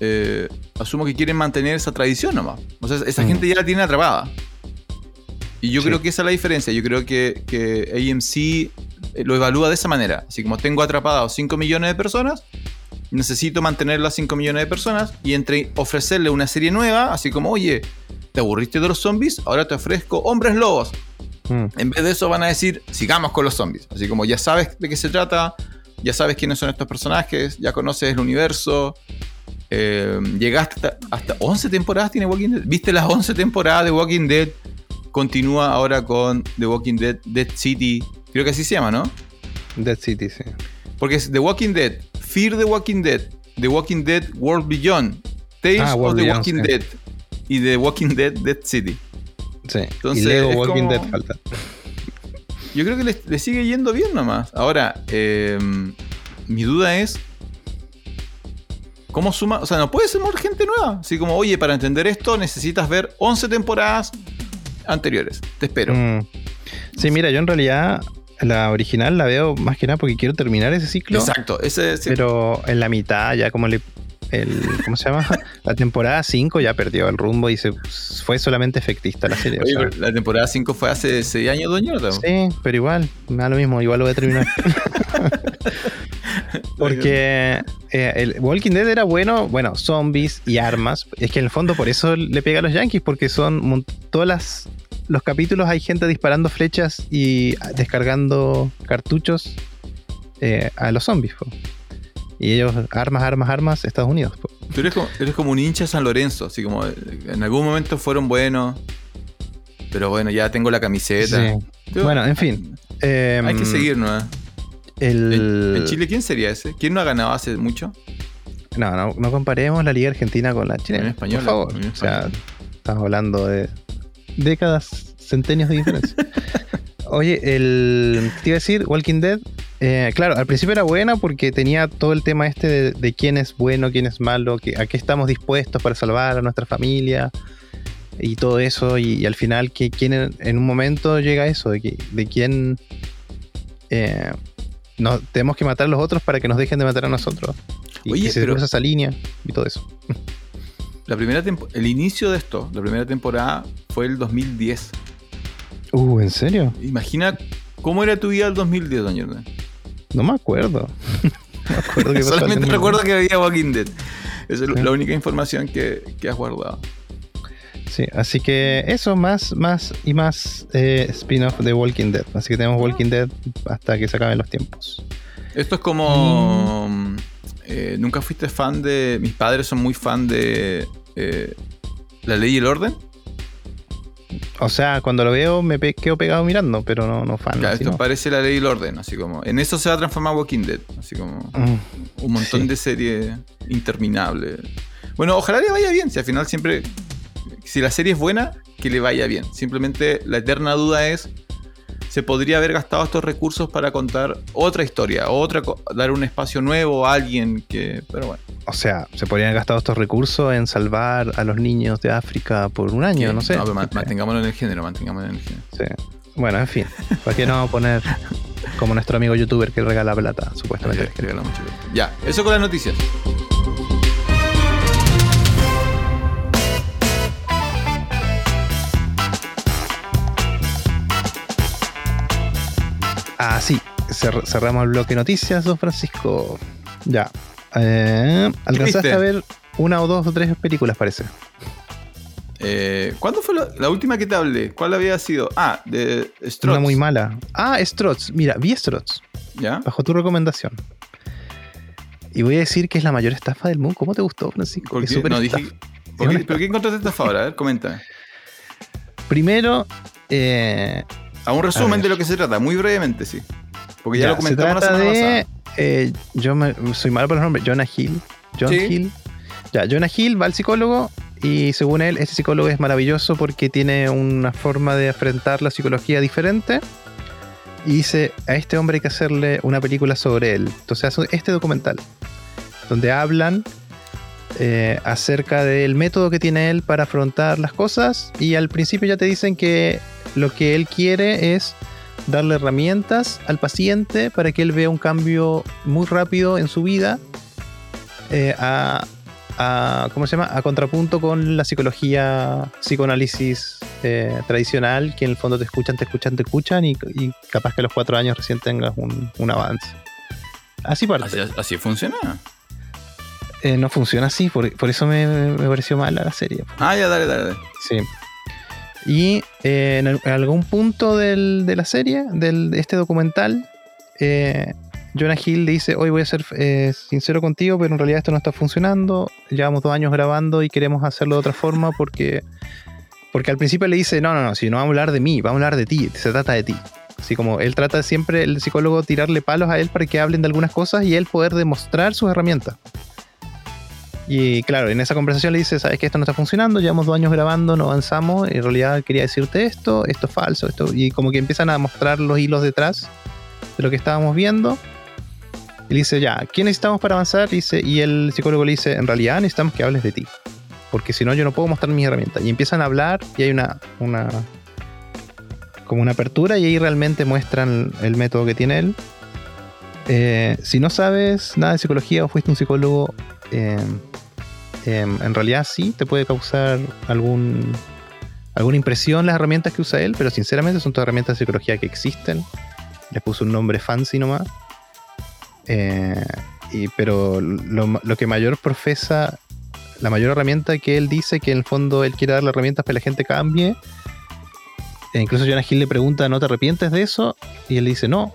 eh, asumo que quieren mantener esa tradición nomás. O sea, esa Mm. gente ya la tiene atrapada. Y yo Sí. creo que esa es la diferencia. Yo creo que, que AMC lo evalúa de esa manera. Así como tengo atrapados 5 millones de personas, necesito mantener las 5 millones de personas y entre ofrecerle una serie nueva, así como, oye, ¿te aburriste de los zombies? Ahora te ofrezco hombres lobos. Mm, En vez de eso van a decir, sigamos con los zombies. Así como ya sabes de qué se trata, ya sabes quiénes son estos personajes, ya conoces el universo. eh, llegaste hasta, hasta 11 temporadas tiene Walking Dead. ¿Viste las 11 temporadas de Walking Dead? Continúa ahora con The Walking Dead, Dead City. Creo que así se llama, ¿no? Dead City, sí. Porque es The Walking Dead, Fear the Walking Dead, The Walking Dead World Beyond, Tales Ah, of the Beyond, Walking sí. Dead y The Walking Dead Dead City. Sí. Entonces, y Lego Walking como- Dead falta. Yo creo que le, sigue yendo bien nomás. Ahora, eh, mi duda es. ¿Cómo suma? O sea, no puede ser gente nueva. Así como, oye, para entender esto necesitas ver 11 temporadas anteriores. Te espero. Mm. Sí, mira, yo en realidad la original la veo más que nada porque quiero terminar ese ciclo. Exacto. Ese, sí. Pero en la mitad, ya como le. El, ¿Cómo se llama? La temporada 5 ya perdió el rumbo y se fue solamente efectista la serie. o sea. la temporada 5 fue hace 6 años, doña. Sí, pero igual, me da lo mismo, igual lo voy a terminar. Porque eh, el Walking Dead era bueno, bueno, zombies y armas. Es que en el fondo por eso le pega a los yankees, porque son todas las los capítulos hay gente disparando flechas y descargando cartuchos eh, a los zombies. po. Y ellos, armas, armas, armas, Estados Unidos. po. Tú eres como, eres como un hincha San Lorenzo. Así como eh, en algún momento fueron buenos. Pero bueno, ya tengo la camiseta. Sí. Bueno, en fin. eh, Hay que seguirnos. ¿eh? El... ¿En, en Chile quién sería ese? ¿Quién no ha ganado hace mucho? No, no, no comparemos la Liga Argentina con la chilena. Unión Española, por favor. O sea, estamos hablando de décadas, centenios de diferencia. Oye, el. ¿qué Te iba a decir, Walking Dead. eh, claro, al principio era buena porque tenía todo el tema este de, de quién es bueno, quién es malo, que, a qué estamos dispuestos para salvar a nuestra familia y todo eso. Y, y al final, que, quién en, en un momento llega a eso, de, que, de quién. eh, nos, tenemos que matar a los otros para que nos dejen de matar a nosotros. Y Oye, que se pero- esa línea y todo eso. La primera el inicio de esto, la primera temporada, fue el 2010. Uh, ¿en serio? Imagina cómo era tu vida el 2010, doña Hernán. No me acuerdo. no me acuerdo qué pasó Solamente recuerdo que había Walking Dead. Esa es Sí. la única información que, que has guardado. Sí, así que eso, más, más y más eh, spin-off de Walking Dead. Así que tenemos Walking Dead hasta que se acaben los tiempos. Esto es como. eh, Nunca fuiste fan de. Mis padres son muy fan de. Eh, La ley y el orden. O sea, cuando lo veo me pe- quedo pegado mirando, pero no, no fan. Así esto no. parece la ley y el orden. Así como. En eso se va a transformar Walking Dead. Así como. Mm, Un montón Sí. de series interminables. Bueno, ojalá le vaya bien. Si al final siempre. Si la serie es buena, que le vaya bien. Simplemente la eterna duda es. Se podría haber gastado estos recursos para contar otra historia, otra, dar un espacio nuevo a alguien que. Pero bueno. O sea, se podrían haber gastado estos recursos en salvar a los niños de África por un año, no sé. pero ma- mantengámoslo en el género, mantengámoslo en el género. Sí. Bueno, en fin. ¿Para qué no vamos a poner como nuestro amigo youtuber que regala plata, supuestamente? Regala mucho. Ya, eso con las noticias. Ah, sí. Cer- cerramos el bloque noticias, don Francisco. Ya. Eh, ¿Alcanzaste viste? a ver una o dos o tres películas, parece? Eh, ¿Cuándo fue la, la última que te hablé? ¿Cuál había sido? Ah, de Strots. Una muy mala. Ah, Strots. Mira, vi Strots, ¿Ya? bajo tu recomendación. Y voy a decir que es la mayor estafa del mundo. ¿Cómo te gustó, Francisco? ¿Por Es qué? súper No, estafa. dije, ¿por qué- ¿Pero qué encontraste estafadora? A ver, comenta. Primero, eh, A un resumen de lo que se trata, muy brevemente, sí. Porque ya, ya, lo comentamos la se trata semana de. pasada. eh, yo me- soy malo para los nombres. Jonah Hill. John Sí. Hill. Ya, Jonah Hill va al psicólogo y según él, este psicólogo es maravilloso porque tiene una forma de enfrentar la psicología diferente. Y dice, a este hombre hay que hacerle una película sobre él. Entonces hace este documental, donde hablan eh, acerca del método que tiene él para afrontar las cosas. Y al principio ya te dicen que lo que él quiere es darle herramientas al paciente para que él vea un cambio muy rápido en su vida eh, a, a- ¿cómo se llama? a contrapunto con la psicología psicoanálisis eh, tradicional que en el fondo te escuchan, te escuchan, te escuchan y, y capaz que a los cuatro años recién tengas un, un avance. Así parte. Así, así funciona. Eh, no funciona así, por, por eso me, me pareció mala la serie. Ah, ya, dale, dale. dale. Sí. Y eh, en, al- en algún punto de la serie, del, de este documental, eh, Jonah Hill dice, hoy voy a ser eh, sincero contigo, pero en realidad esto no está funcionando. Llevamos dos años grabando y queremos hacerlo de otra forma porque, porque al principio le dice, no, no, no, si no vamos a hablar de mí, vamos a hablar de ti, se trata de ti. Así como él trata siempre, el psicólogo, tirarle palos a él para que hablen de algunas cosas y él poder demostrar sus herramientas. Y claro, en esa conversación le dice, sabes que esto no está funcionando, llevamos dos años grabando, no avanzamos, en realidad quería decirte esto, esto es falso, esto, y como que empiezan a mostrar los hilos detrás de lo que estábamos viendo. Y le dice, ya, ¿qué necesitamos para avanzar? Y, dice, y el psicólogo le dice, en realidad necesitamos que hables de ti, porque si no yo no puedo mostrar mis herramientas. Y empiezan a hablar y hay una, una como una apertura y ahí realmente muestran el método que tiene él. Eh, si no sabes nada de psicología o fuiste un psicólogo, eh, eh, en realidad sí te puede causar algún alguna impresión las herramientas que usa él, pero sinceramente son todas herramientas de psicología que existen. Les puso un nombre fancy nomás. Eh, y, pero lo, que mayor profesa, la mayor herramienta que él dice que en el fondo él quiere darle herramientas para que la gente cambie. E incluso Jonah Hill le pregunta, ¿no te arrepientes de eso? Y él dice, no.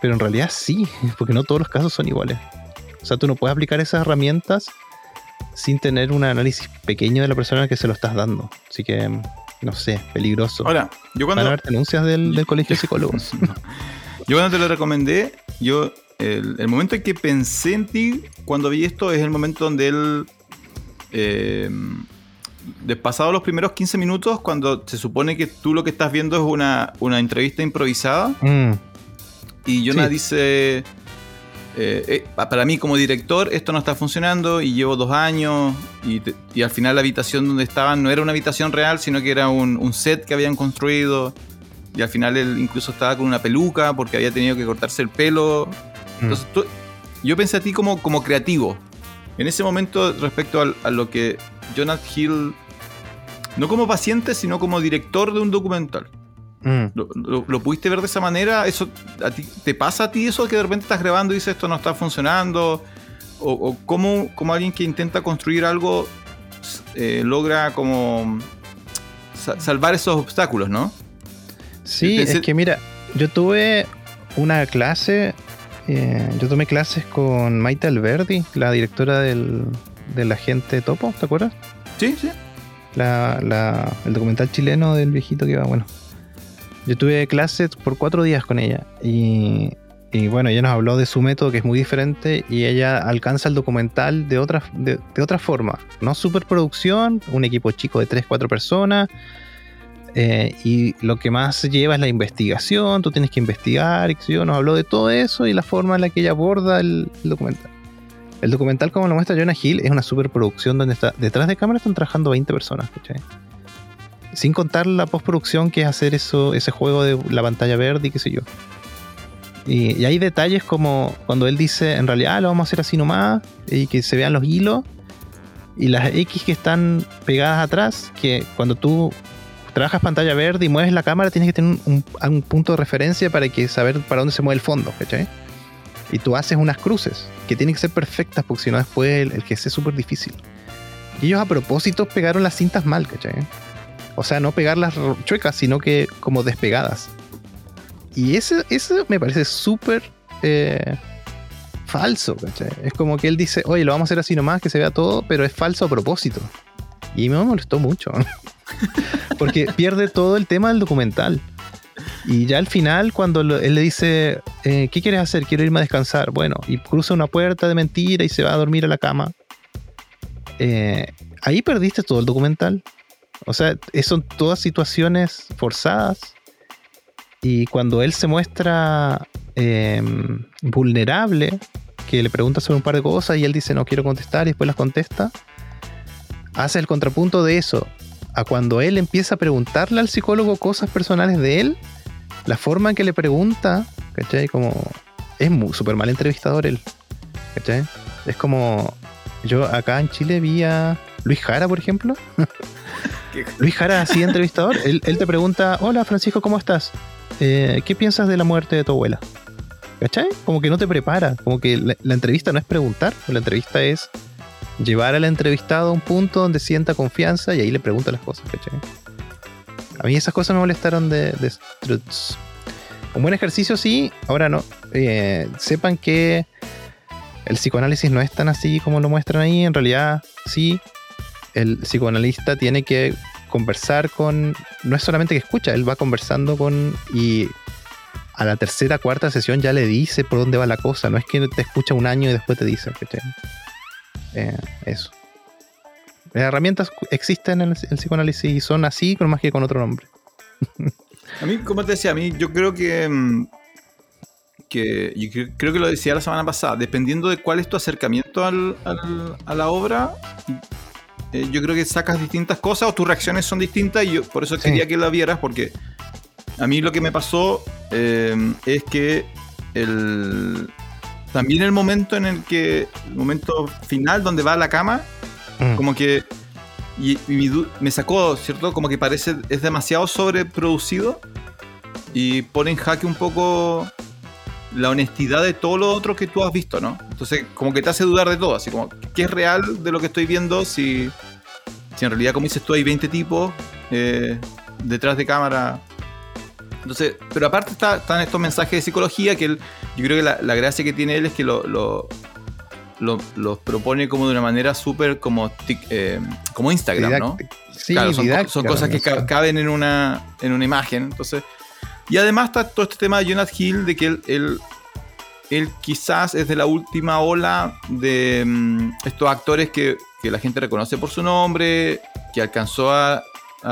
Pero en realidad sí, porque no todos los casos son iguales. O sea, tú no puedes aplicar esas herramientas sin tener un análisis pequeño de la persona que se lo estás dando. Así que, no sé, peligroso. Ahora, yo Van a cuando, haber denuncias del, del colegio de psicólogos. yo cuando te lo recomendé, yo el, el momento en que pensé en ti cuando vi esto es el momento donde él, eh, de pasado los primeros 15 minutos, cuando se supone que tú lo que estás viendo es una, una entrevista improvisada, Mm, y Jonah Sí. dice, eh, eh, para mí como director esto no está funcionando y llevo dos años y, te- y al final la habitación donde estaban no era una habitación real, sino que era un, un set que habían construido y al final él incluso estaba con una peluca porque había tenido que cortarse el pelo. mm. Entonces tú- yo pensé a ti como, como creativo. En ese momento respecto al- a lo que Jonah Hill, no como paciente, sino como director de un documental. Mm. ¿Lo, lo- lo pudiste ver de esa manera? ¿Eso a ti, ¿Te pasa a ti eso que de repente estás grabando y dices esto no está funcionando? ¿O, o cómo, cómo alguien que intenta construir algo eh, logra como sa- salvar esos obstáculos, no? Sí, Pensé- es que mira, yo tuve una clase, eh, yo tomé clases con Maite Alberdi, la directora del, del agente Topo, ¿te acuerdas? Sí, sí. La, la- el documental chileno del viejito que va, bueno. Yo tuve clases por cuatro días con ella y, bueno, ella nos habló de su método que es muy diferente y ella alcanza el documental de otra, de, otra forma. No superproducción, un equipo chico de tres, cuatro personas eh, y lo que más lleva es la investigación, tú tienes que investigar, y yo, nos habló de todo eso y la forma en la que ella aborda el, el documental. El documental, como lo muestra Jonah Hill, es una superproducción donde está detrás de cámara están trabajando 20 personas, ¿cachai? Sin contar la postproducción que es hacer eso, ese juego de la pantalla verde y qué sé yo. Y, hay detalles como cuando él dice, en realidad "Ah, lo vamos a hacer así nomás, y que se vean los hilos, y las X que están pegadas atrás, que cuando tú trabajas pantalla verde y mueves la cámara, tienes que tener un, un- un punto de referencia para que saber para dónde se mueve el fondo, ¿cachai? Y tú haces unas cruces que tienen que ser perfectas porque si no después el, el que es súper difícil. Y ellos a propósito pegaron las cintas mal, ¿cachai? O sea, no pegarlas chuecas, sino que como despegadas. Y ese, ese me parece súper eh, falso. Es como que él dice, oye, lo vamos a hacer así nomás, que se vea todo, pero es falso a propósito. Y me molestó mucho. Porque pierde todo el tema del documental. Y ya al final, cuando él le dice, eh, ¿qué quieres hacer? Quiero irme a descansar. Bueno, y cruza una puerta de mentira y se va a dormir a la cama. eh, ahí perdiste todo el documental. O sea, son todas situaciones forzadas. Y cuando él se muestra em, vulnerable, que le pregunta sobre un par de cosas y él dice no quiero contestar y después las contesta, hace el contrapunto de eso a cuando él empieza a preguntarle al psicólogo cosas personales de él, la forma en que le pregunta, ¿cachai? Como es súper mal entrevistador él, ¿cachai? Es como yo acá en Chile vi a Luis Jara, por ejemplo. Luis Jara, así entrevistador, él, te pregunta, hola Francisco, ¿cómo estás? Eh, ¿Qué piensas de la muerte de tu abuela? ¿Cachai? Como que no te prepara, como que la, entrevista no es preguntar, la entrevista es llevar al entrevistado a un punto donde sienta confianza y ahí le pregunta las cosas, ¿cachai? A mí esas cosas me molestaron de, de Struts. Un buen ejercicio sí, ahora no. Eh, sepan que el psicoanálisis no es tan así como lo muestran ahí, en realidad sí, el psicoanalista tiene que conversar con, no es solamente que escucha, él va conversando con y a la tercera, cuarta sesión ya le dice por dónde va la cosa, no es que te escucha un año y después te dice, eh, eso. Las herramientas existen en el, psicoanálisis y son así, pero más que con otro nombre. a mí, como te decía, a mí yo creo que mm, que yo creo que lo decía la semana pasada, dependiendo de cuál es tu acercamiento a la obra, eh, yo creo que sacas distintas cosas o tus reacciones son distintas y yo por eso quería que la vieras porque a mí lo que me pasó eh, es que el, también el momento en el que, el momento final donde va a la cama, mm. como que y, me sacó, ¿cierto? Como que parece, es demasiado sobreproducido y pone en jaque un poco la honestidad de todo lo otro que tú has visto, ¿no? Entonces, como que te hace dudar de todo, así como, ¿qué es real de lo que estoy viendo? Si, si en realidad, como dices tú, hay 20 tipos eh, detrás de cámara. Entonces, pero aparte están estos mensajes de psicología que él, yo creo que la, gracia que tiene él es que lo, lo, los propone como de una manera súper como, eh, como Instagram, ¿no? Sí, claro, son, son cosas que caben en una, en una imagen. Entonces, y además está todo este tema de Jonathan Hill, de que él, él, quizás es de la última ola de mm, estos actores que, la gente reconoce por su nombre, que alcanzó a,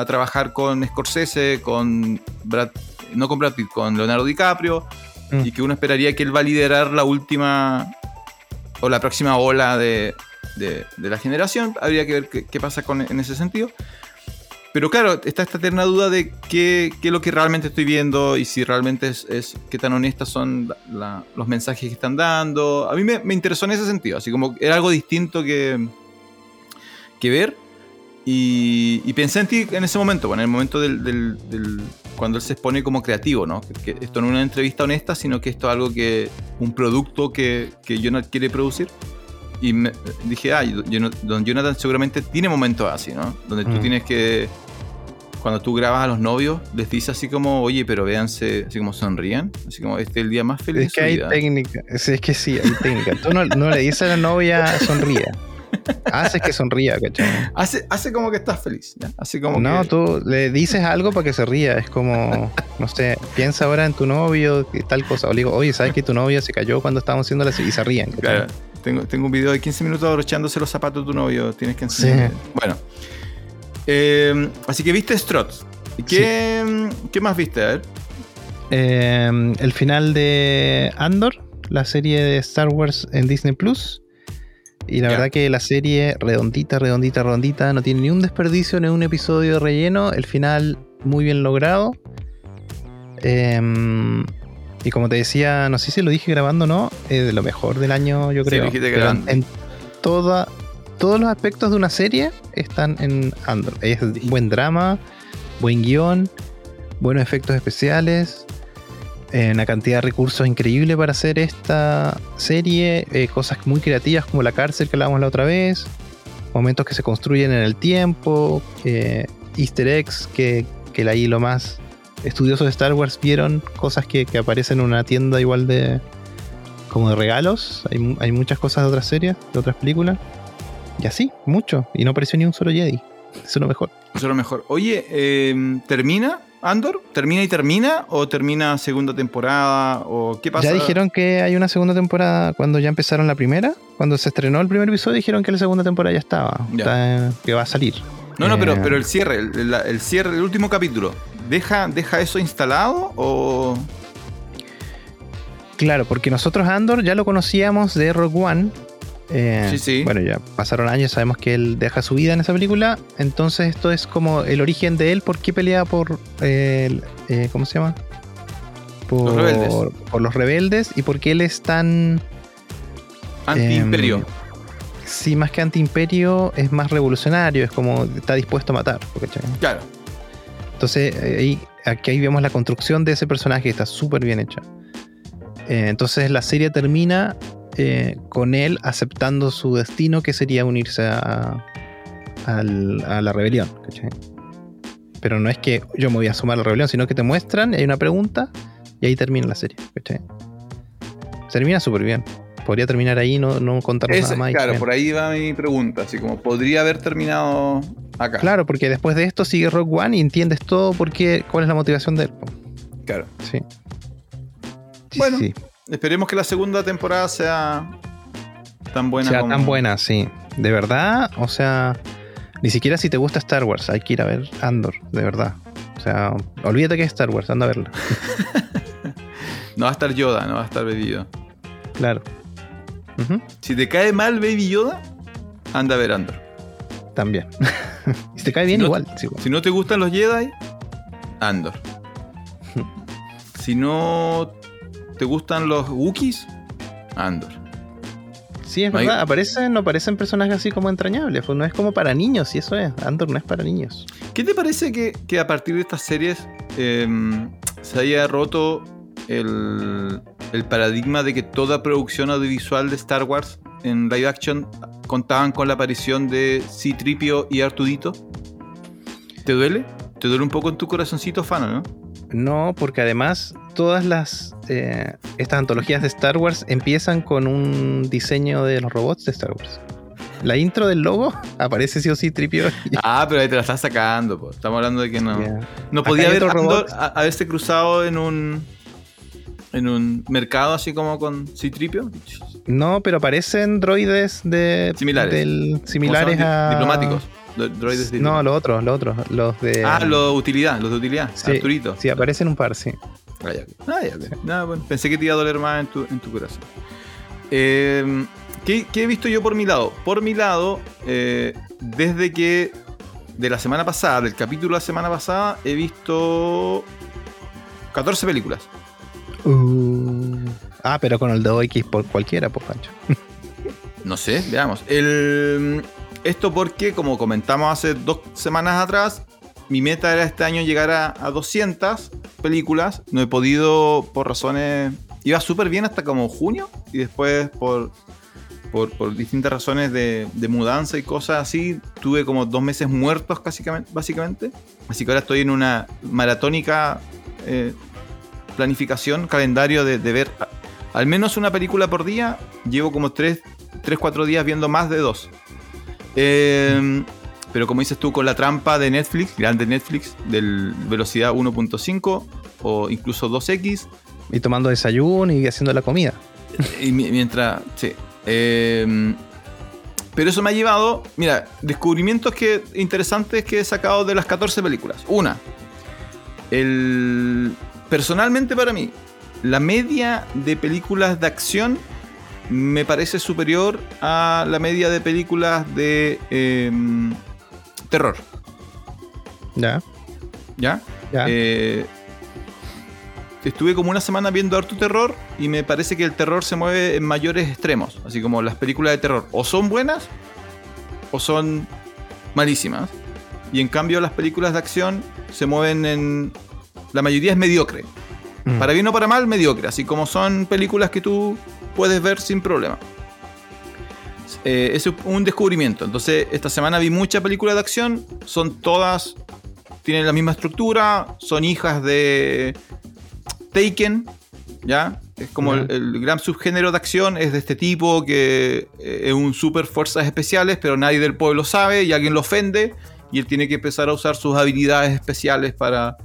trabajar con Scorsese, con Brad, no con Brad Pitt, con Leonardo DiCaprio, mm. y que uno esperaría que él va a liderar la última o la próxima ola de, la generación. Habría que ver qué, pasa con, en ese sentido. Pero claro, está esta eterna duda de qué, es lo que realmente estoy viendo y si realmente es, qué tan honestas son los mensajes que están dando. A mí me, interesó en ese sentido, así como era algo distinto que, que ver. Y, pensé en ti en ese momento, bueno, en el momento del, cuando él se expone como creativo, ¿no? Que, esto no es una entrevista honesta, sino que esto es algo que, un producto que, que Jonathan quiere producir. Y me, dije, ah, Don Jonathan seguramente tiene momentos así, ¿no? Donde tú mm. tienes que, cuando tú grabas a los novios, les dices así como, oye, pero véanse, así como sonrían, así como, este es el día más feliz. Es que hay técnica, es, que sí, hay técnica. Tú no, le dices a la novia, sonría. Haces que sonría, ¿cachai? Hace, hace como que estás feliz, ¿ya? Como No, tú le dices algo para que se ría. Es como, no sé, piensa ahora en tu novio y tal cosa. O le digo, oye, ¿sabes que tu novia se cayó cuando estábamos haciendo la... y se ríen? Claro. Tengo, tengo un video de 15 minutos abrochándose los zapatos de tu novio. Tienes que enseñar. Bueno. Eh, así que viste Strut. ¿Qué, ¿Qué más viste? A ver. Eh, el final de Andor, la serie de Star Wars en Disney Plus. Y la verdad que la serie redondita, redondita, redondita, no tiene ni un desperdicio, ni un episodio de relleno. El final muy bien logrado. Eh, y como te decía, no sé si lo dije grabando o no, es de lo mejor del año, yo creo. en toda, todos los aspectos de una serie están en Android. Es buen drama, buen guion, buenos efectos especiales, eh, una cantidad de recursos increíble para hacer esta serie, eh, cosas muy creativas como la cárcel que hablábamos la otra vez, momentos que se construyen en el tiempo, eh, easter eggs que, que ahí lo más estudiosos de Star Wars vieron cosas que, aparecen en una tienda igual de. como de regalos. Hay, muchas cosas de otras series, de otras películas. Y así, mucho. Y no apareció ni un solo Jedi. Eso es lo mejor. Eso es lo mejor. Oye, em, ¿termina Andor? ¿Termina y termina? ¿O termina segunda temporada? ¿O qué pasa? Ya dijeron que hay una segunda temporada cuando ya empezaron la primera. Cuando se estrenó el primer episodio, dijeron que la segunda temporada ya estaba. Ya. está- que va a salir. No, no, pero, Eh, pero el cierre, el, el cierre, el último capítulo, ¿deja, ¿deja eso instalado o...? Claro, porque nosotros Andor ya lo conocíamos de Rogue One. Eh, Sí, sí. Bueno, ya pasaron años, sabemos que él deja su vida en esa película. Entonces, esto es como el origen de él, por qué pelea por. eh, eh, ¿Cómo se llama? Por Los rebeldes. por los rebeldes y por qué él es tan. Anti-imperio. Em, Sí, más que anti-imperio, es más revolucionario, es como está dispuesto a matar. ¿cachai? claro. Entonces, eh, ahí, aquí ahí vemos la construcción de ese personaje está súper bien hecha. Eh, entonces, la serie termina eh, con él aceptando su destino, que sería unirse a la rebelión. ¿cachai? Pero no es que yo me voy a sumar a la rebelión, sino que te muestran, hay una pregunta y ahí termina la serie. ¿cachai? Termina súper bien. Podría terminar ahí, no, no contarnos Ese- nada más. claro, por ahí va mi pregunta, así como podría haber terminado acá. Claro, porque después de esto sigue Rock One y entiendes todo por qué, cuál es la motivación de él. Claro. Sí. Bueno, sí. Esperemos que la segunda temporada sea tan buena sea como... tan buena, sí. De verdad, o sea, ni siquiera si te gusta Star Wars, hay que ir a ver Andor, de verdad. O sea, olvídate que es Star Wars, anda a verla. No va a estar Yoda, no va a estar Baby Yoda. Si te cae mal Baby Yoda, anda a ver Andor. También. si te cae bien, Si no- igual. sí, igual. Si no te gustan los Jedi, Andor. si no te gustan los Wookiees, Andor. Sí, es no hay- verdad. Aparecen, no aparecen personajes así como entrañables. Pues no es como para niños, y eso es. Andor no es para niños. ¿Qué te parece que, que a partir de estas series em, se haya roto el, el paradigma de que toda producción audiovisual de Star Wars en live action contaban con la aparición de C-Tripio y Artudito? ¿Te duele? ¿Te duele un poco en tu corazoncito fan, o no? No, porque además todas las eh, estas antologías de Star Wars empiezan con un diseño de los robots de Star Wars. La intro del logo aparece sí o sí tripio. Ah, pero ahí te la estás sacando, po. estamos hablando de que no. No podía haber Andor haberse cruzado en un en un mercado así como con C-Tripio. No, pero aparecen droides de Similares. del- similares a diplomáticos. Droides No, los otros, los otros, los de Ah, los de utilidad, los de utilidad. sí, Arturito. Sí, aparecen un par, sí. Ah, ya. Ah, ya, bueno, pensé que te iba a doler más en tu, en tu corazón. Eh, ¿qué, qué he visto yo por mi lado? Por mi lado, eh, desde que de la semana pasada, del capítulo de la semana pasada, he visto 14 películas. Uh. Ah, pero con el de X por cualquiera, pues Pancho. No sé, veamos. El, esto porque, como comentamos hace dos semanas atrás, mi meta era este año llegar a, a 200 películas. No he podido por razones... Iba súper bien hasta como junio y después por, por, por distintas razones de, de mudanza y cosas así, tuve como dos meses muertos básicamente. Así que ahora estoy en una maratónica eh, planificación, calendario de, de ver al menos una película por día. Llevo como 3, 4 días viendo más de dos. Eh, pero como dices tú, con la trampa de Netflix, grande Netflix, del velocidad 1.5 o incluso 2X, Y tomando desayuno y haciendo la comida. y mi- mientras. Sí. Eh, pero eso me ha llevado. Mira, descubrimientos que, interesantes que he sacado de las 14 películas. Una. El, personalmente para mí, la media de películas de acción me parece superior a la media de películas de eh, terror. Ya, ¿Ya? ya. Eh, estuve como una semana viendo harto terror y me parece que el terror se mueve en mayores extremos. Así como las películas de terror o son buenas o son malísimas. Y en cambio las películas de acción se mueven en... La mayoría es mediocre. Mm. Para bien o para mal, mediocre. Así como son películas que tú puedes ver sin problema. Eh, es un descubrimiento. Entonces, esta semana vi muchas películas de acción. Son todas. Tienen la misma estructura. Son hijas de Taken. ¿Ya? Es como el, el gran subgénero de acción. Es de este tipo que eh, es un super fuerzas especiales, pero nadie del pueblo sabe y alguien lo ofende. Y él tiene que empezar a usar sus habilidades especiales para,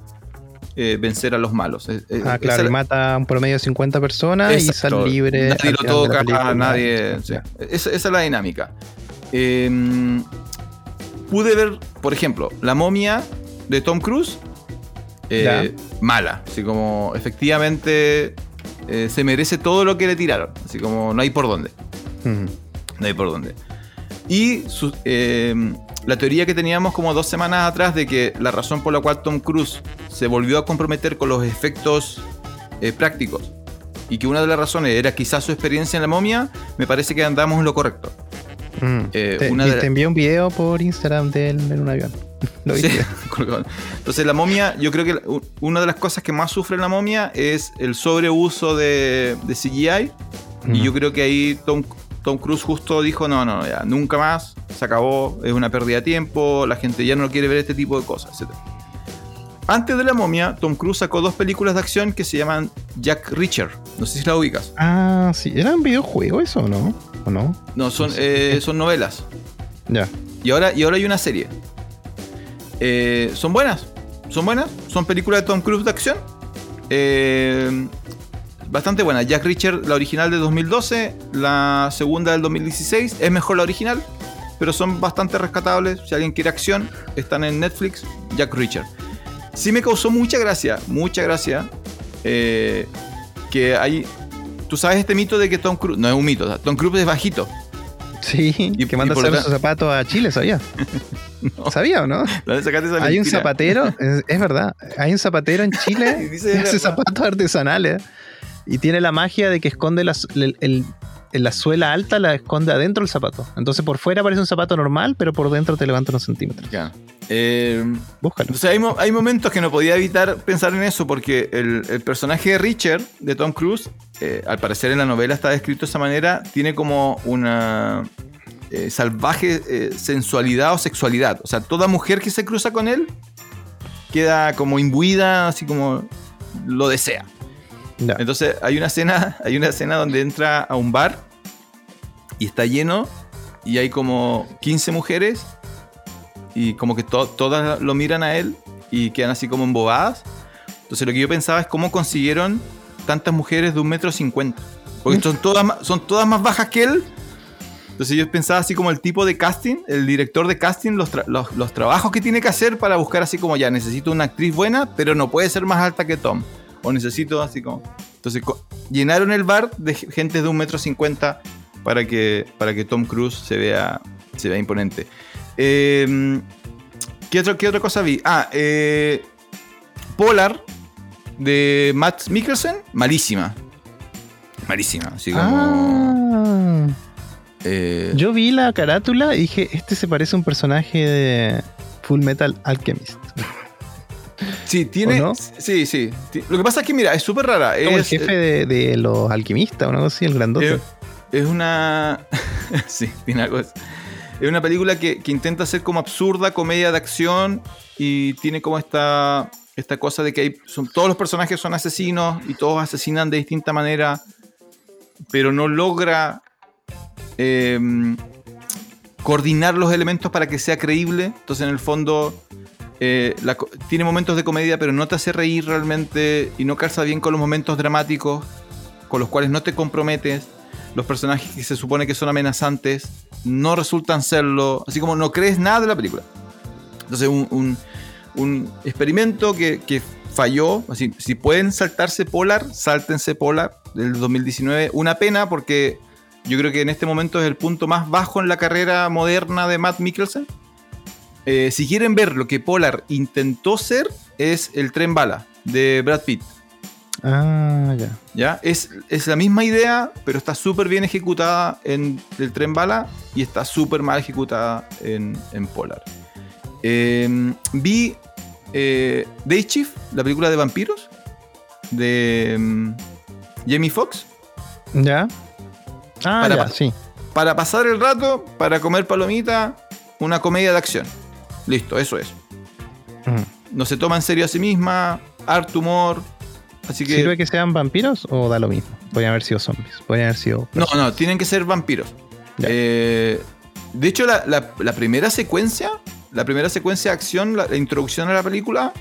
eh, vencer a los malos. Eh, Ah, esa claro, es y la- mata un promedio de 50 personas y sale libre. Nadie lo toca, película. nadie. Esa, esa es la dinámica. Eh, pude ver, por ejemplo, la momia de Tom Cruise. eh, mala. Así como efectivamente eh, se merece todo lo que le tiraron. Así como no hay por dónde. No hay por dónde. Y su- eh, la teoría que teníamos como dos semanas atrás de que la razón por la cual Tom Cruise se volvió a comprometer con los efectos eh, prácticos y que una de las razones era quizás su experiencia en la momia, me parece que andamos en lo correcto. Mm. Eh, te, una y de- te envié un video por Instagram de él en un avión. Lo Sí. Entonces la momia, yo creo que una de las cosas que más sufre la momia es el sobreuso de, de CGI. Y Mm. yo creo que ahí Tom, Tom Cruise justo dijo, no, no, ya, nunca más, se acabó, es una pérdida de tiempo, la gente ya no quiere ver este tipo de cosas, etc. Antes de la momia, Tom Cruise sacó dos películas de acción que se llaman Jack Reacher. No sé si la ubicas. Ah, sí. ¿Era un videojuego eso o no? ¿O no? No, son, eh, son novelas. Ya. Y ahora, y ahora hay una serie. Eh, son buenas. Son buenas. Son películas de Tom Cruise de acción. Eh, bastante buenas. Jack Reacher, la original de 2012. La segunda del 2016. Es mejor la original. Pero son bastante rescatables. Si alguien quiere acción, están en Netflix. Jack Reacher. Sí me causó mucha gracia. Mucha gracia. eh, que hay. Tú sabes este mito de que Tom Cruise. No es un mito. Tom Cruise es bajito. Sí, Y- que manda a hacer sus zapatos a Chile, ¿sabía? No. ¿Sabía o no? ¿Dónde sacaste esa Hay un zapatero, es, es verdad, hay un zapatero en Chile que hace zapatos artesanales y tiene la magia de que esconde la, el- el- la suela alta, la esconde adentro del zapato. Entonces por fuera parece un zapato normal, pero por dentro te levanta unos centímetros. Ya. Eh, Búscalo. o sea, hay, mo- hay momentos que no podía evitar pensar en eso porque el, el personaje de Richard, de Tom Cruise, eh, al parecer en la novela está descrito de esa manera, tiene como una eh, salvaje eh, sensualidad o sexualidad. O sea, toda mujer que se cruza con él queda como imbuida, así como lo desea. Ya. Entonces hay una escena, hay una escena donde entra a un bar y está lleno y hay como 15 mujeres y como que to- todas lo miran a él y quedan así como embobadas. Entonces lo que yo pensaba es cómo consiguieron tantas mujeres de un metro cincuenta. Porque son todas, son todas más bajas que él. Entonces yo pensaba así como el tipo de casting, el director de casting, los, tra- los, los trabajos que tiene que hacer para buscar así como ya, necesito una actriz buena, pero no puede ser más alta que Tom. O necesito así como... Entonces llenaron el bar de gente de un metro cincuenta para que, para que Tom Cruise se vea, se vea imponente. Eh, ¿qué, otro- ¿Qué otra cosa vi? Ah, eh, Polar de Matt Mikkelsen, malísima. Malísima, así como... Ah, eh, yo vi la carátula y dije, este se parece a un personaje de Full Metal Alchemist. Sí, tiene... Sí, sí. Lo que pasa es que, mira, es súper rara. Como el Es, jefe de, de los alquimistas o algo así, el grandote. es, es una... sí, tiene algo eso. Es una película que, que intenta ser como absurda, comedia de acción y tiene como esta, esta cosa de que hay, son, todos los personajes son asesinos y todos asesinan de distinta manera, pero no logra eh, coordinar los elementos para que sea creíble. Entonces, en el fondo, eh, la tiene momentos de comedia, pero no te hace reír realmente y no calza bien con los momentos dramáticos, con los cuales no te comprometes. Los personajes que se supone que son amenazantes no resultan serlo, así como no crees nada de la película. Entonces, un, un- experimento que, falló. Si pueden saltarse Polar, sáltense Polar del 2019. Una pena porque yo creo que en este momento es el punto más bajo en la carrera moderna de Matt Mikkelsen. Eh, si quieren ver lo que Polar intentó ser, es el tren bala de Brad Pitt. Ah, ya. ¿Ya? Es, es la misma idea, pero está súper bien ejecutada en el tren bala y está súper mal ejecutada en, en Polar. Eh, vi eh, Day Chief, la película de vampiros, de mm, Jamie Foxx, ¿Ya? Ah, Para ya, sí. para pasar el rato, para comer palomita, una comedia de acción. Listo, eso es. No se toma en serio a sí misma, harto humor. Así que. ¿Sirve que sean vampiros o da lo mismo? Podrían haber sido zombies. Podrían haber sido. No, no, tienen que ser vampiros. Eh, de hecho, la, la- la primera secuencia, la primera secuencia de acción, la, la introducción a la película,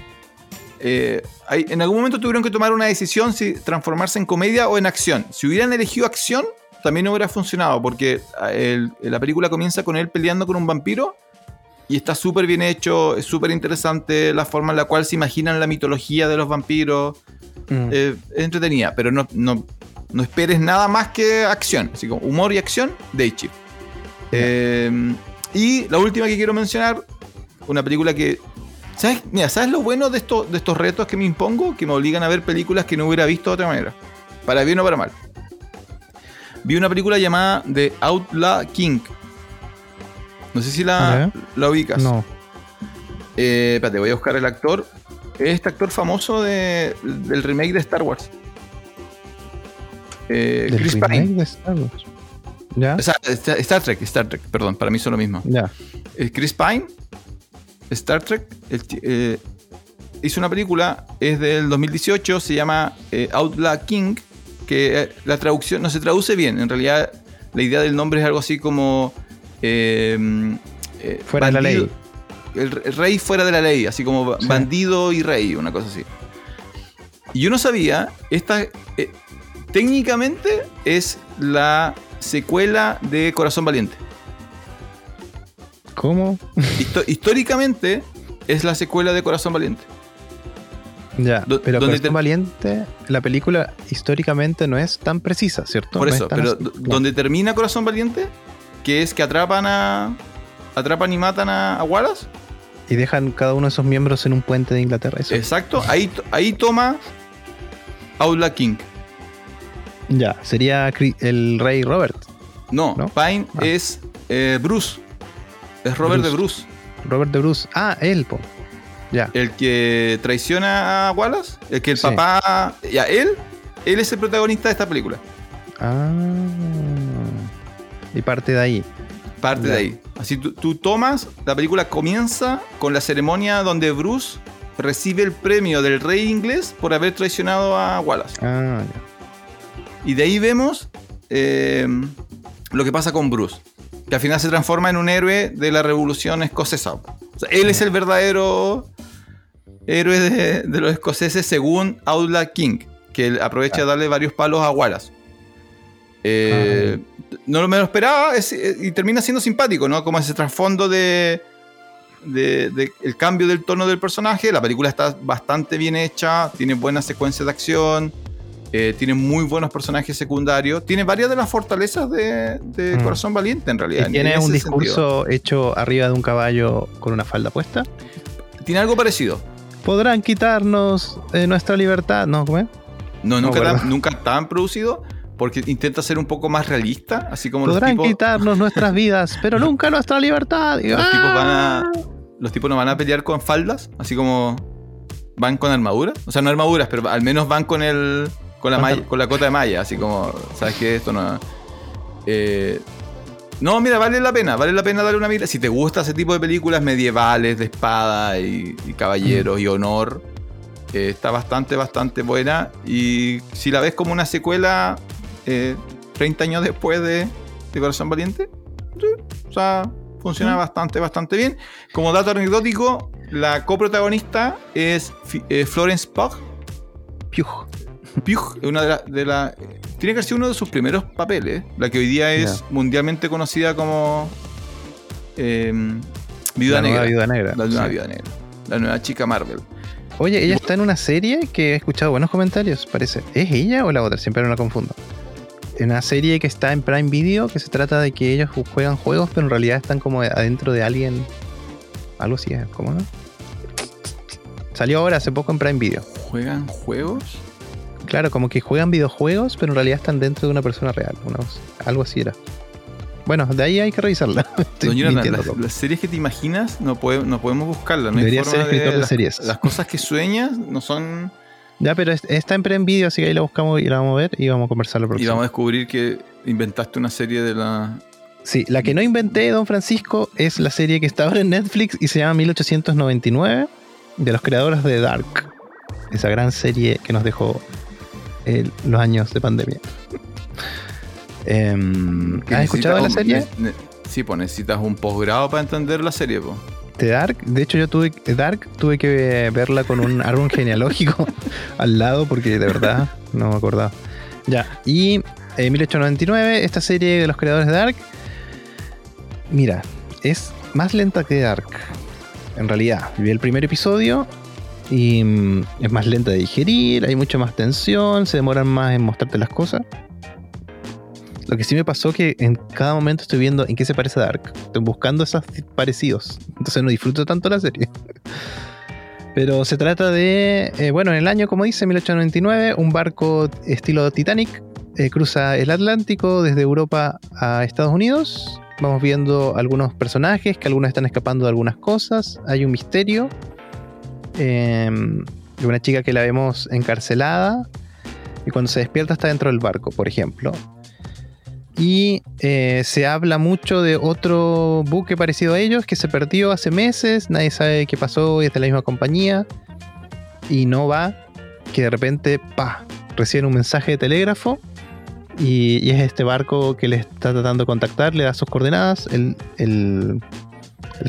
eh, hay- en algún momento tuvieron que tomar una decisión si transformarse en comedia o en acción. Si hubieran elegido acción, también no hubiera funcionado, porque el- la película comienza con él peleando con un vampiro y está súper bien hecho, es súper interesante la forma en la cual se imaginan la mitología de los vampiros. Mm. Eh, es entretenida, pero no, no, no esperes nada más que acción. Así como humor y acción, Day Chip. Eh, y la última que quiero mencionar, una película que. ¿Sabes? Mira, ¿sabes lo bueno de, esto- de estos retos que me impongo? Que me obligan a ver películas que no hubiera visto de otra manera. Para bien o para mal. Vi una película llamada The Outlaw King. No sé si la, la ubicas. no. Eh, espérate, voy a buscar el actor. Es este actor famoso de- del remake de Star Wars. Eh, Del Chris remake Pine. de Star Wars. ¿Ya? O sea, Star Trek, Star Trek, perdón, para mí son lo mismo. Ya. Eh, Chris Pine, Star Trek, el eh, hizo una película, es del 2018, se llama Outlaw King, que la traducción no se traduce bien. En realidad, la idea del nombre es algo así como. Eh, eh, Fuera de la ley. El, el rey fuera de la ley, así como Sí. bandido y rey, una cosa así. Y yo no sabía, esta eh, técnicamente es la secuela de Corazón Valiente. ¿Cómo? Histo- históricamente es la secuela de Corazón Valiente. Ya. Do- pero donde Corazón te- Valiente, la película históricamente no es tan precisa, ¿cierto? Por No eso, pero así. donde termina Corazón Valiente, que es que atrapan a. atrapan y matan a, a Wallace. Y dejan cada uno de esos miembros en un puente de Inglaterra. Eso. Exacto, ahí, ahí toma Outlaw King. Ya. Sería el rey Robert. No, ¿No? Pine Ah. es eh, Bruce. Es Robert Bruce. de Bruce. Robert de Bruce. Ah, él, po. Ya. El que traiciona a Wallace. El que el Sí. papá. Ya, él. Él es el protagonista de esta película. Ah. Y parte de ahí. Parte de ahí. Así tú, tú tomas, la película comienza con la ceremonia donde Bruce recibe el premio del rey inglés por haber traicionado a Wallace. Ah, ya. Y de ahí vemos eh, lo que pasa con Bruce. Que al final se transforma en un héroe de la revolución escocesa. O sea, él es el verdadero héroe de, de los escoceses según Outlaw King. Que aprovecha de darle varios palos a Wallace. Eh, no lo- me lo esperaba es- eh, y termina siendo simpático, ¿no? Como ese trasfondo de, de- de el cambio del tono del personaje. La película está bastante bien hecha, tiene buenas secuencias de acción, eh, tiene muy buenos personajes secundarios, tiene varias de las fortalezas de, de Mm. Corazón Valiente en realidad. ¿Y tiene en un sentido. discurso hecho arriba de un caballo con una falda puesta? Tiene algo parecido. ¿Podrán quitarnos eh, nuestra libertad? ¿No? ¿Cómo es? No, nunca, ¿verdad? tan, nunca tan producido. Porque intenta ser un poco más realista, así como los tipos, quitarnos nuestras vidas, pero nunca nuestra libertad. Y- los tipos van a, ¡Ah! los tipos no van a pelear con faldas, así como van con armadura. O sea, no armaduras, pero al menos van con el con la, malla- con la cota de malla, así como, ¿sabes qué? Esto no... Eh, no, mira, vale la pena, vale la pena darle una mira. Si te gusta ese tipo de películas medievales, de espada y, y caballeros y honor, eh, está bastante, bastante buena. Y si la ves como una secuela eh, 30 años después de, de Corazón Valiente, o sea, funciona bastante, bastante bien. Como dato anecdótico, la coprotagonista es eh, Florence Pugh. Pugh es una de las... De la, tiene que ser uno de sus primeros papeles. La que hoy día es mundialmente conocida como... eh, Viuda La nueva Negra. Viuda Negra. La nueva sí. Viuda Negra. La nueva chica Marvel. Oye, ella está en una serie que he escuchado buenos comentarios, parece. ¿Es ella o la otra? Siempre me la confundo. En una serie que está en Prime Video que se trata de que ellos ju- juegan juegos, pero en realidad están como adentro de alguien. Algo así, ¿eh? ¿cómo no? Salió ahora hace poco en Prime Video. ¿Juegan juegos? Claro, como que juegan videojuegos, pero en realidad están dentro de una persona real. una algo así era. Bueno, de ahí hay que revisarla. Jonathan, mintiendo, las, series que te imaginas no, puede- no podemos buscarlas. No hay Debería forma ser escritor de las, series. Las cosas que sueñas no son... Ya, pero es- está en Prime Video, así que ahí la buscamos y la vamos a ver y vamos a conversar la Y próxima. vamos a descubrir que inventaste una serie de la... Sí, la que no inventé, Don Francisco, es la serie que está ahora en Netflix y se llama 1899, de los creadores de Dark. Esa gran serie que nos dejó los años de pandemia. Em, ¿Has escuchado la serie? un- ne- ne- sí, pues necesitas un posgrado para entender la serie, pues. De Dark. De hecho, yo tuve Dark, tuve que verla con un árbol genealógico al lado porque de verdad no me acordaba. Ya, y en 1899, esta serie de los creadores de Dark, mira, es más lenta que Dark. En realidad, vi el primer episodio y mm, es más lenta de digerir, hay mucha más tensión, se demoran más en mostrarte las cosas. Lo que sí me pasó que en cada momento estoy viendo en qué se parece a Dark. Estoy buscando esos parecidos. Entonces no disfruto tanto la serie. Pero se trata de, eh, bueno, en el año, como dice, 1899, un barco estilo Titanic eh, cruza el Atlántico desde Europa a Estados Unidos. Vamos viendo algunos personajes, que algunos están escapando de algunas cosas. Hay un misterio. Eh, de una chica que la vemos encarcelada. Y cuando se despierta está dentro del barco, por ejemplo. Y eh, se habla mucho de otro buque parecido a ellos que se perdió hace meses, nadie sabe qué pasó y es de la misma compañía. Y no va, que de repente, pa, reciben un mensaje de telégrafo y, es este barco que le está tratando de contactar, le da sus coordenadas. El, el,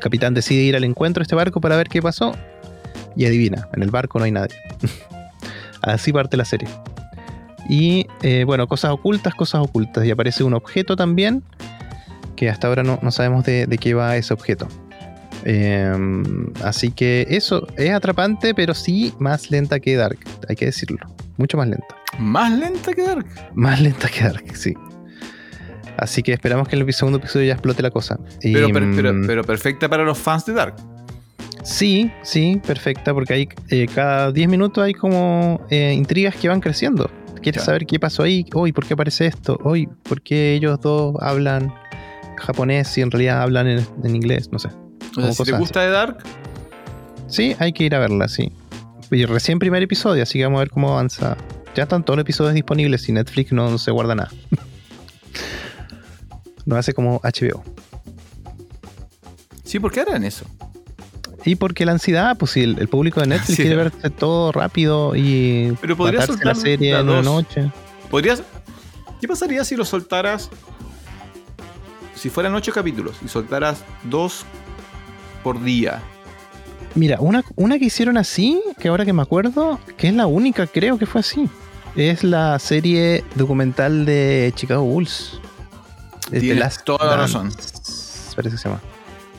capitán decide ir al encuentro de este barco para ver qué pasó y adivina, en el barco no hay nadie. Así parte la serie. Y eh, bueno, cosas ocultas, cosas ocultas. Y aparece un objeto también, que hasta ahora no, sabemos de, qué va ese objeto. Em, así que eso es atrapante, pero sí más lenta que Dark, hay que decirlo. Mucho más lenta. ¿Más lenta que Dark? Más lenta que Dark, sí. Así que esperamos que en el segundo episodio ya explote la cosa. Pero, mm, pero, perfecta para los fans de Dark. Sí, sí, perfecta, porque hay, eh, cada 10 minutos hay como eh, intrigas que van creciendo quieres saber qué pasó ahí, hoy, ¿por qué aparece esto? Hoy, ¿por qué ellos dos hablan japonés y en realidad hablan en, inglés? No sé. O si te gusta de Dark. Sí, hay que ir a verla, sí. Y recién primer episodio, así que vamos a ver cómo avanza. Ya están todos los episodios disponibles y Netflix no se guarda nada. no hace como HBO. Sí, ¿por qué harán eso? Y porque la ansiedad, pues si el, público de Netflix quiere verse todo rápido y Pero podrías la serie en una noche. ¿Podrías? ¿Qué pasaría si lo soltaras? Si fueran ocho capítulos y soltaras dos por día. Mira, una, una que hicieron así, que ahora que me acuerdo, que es la única, creo que fue así. Es la serie documental de Chicago Bulls. Tienes toda la razón. Parece que se llama.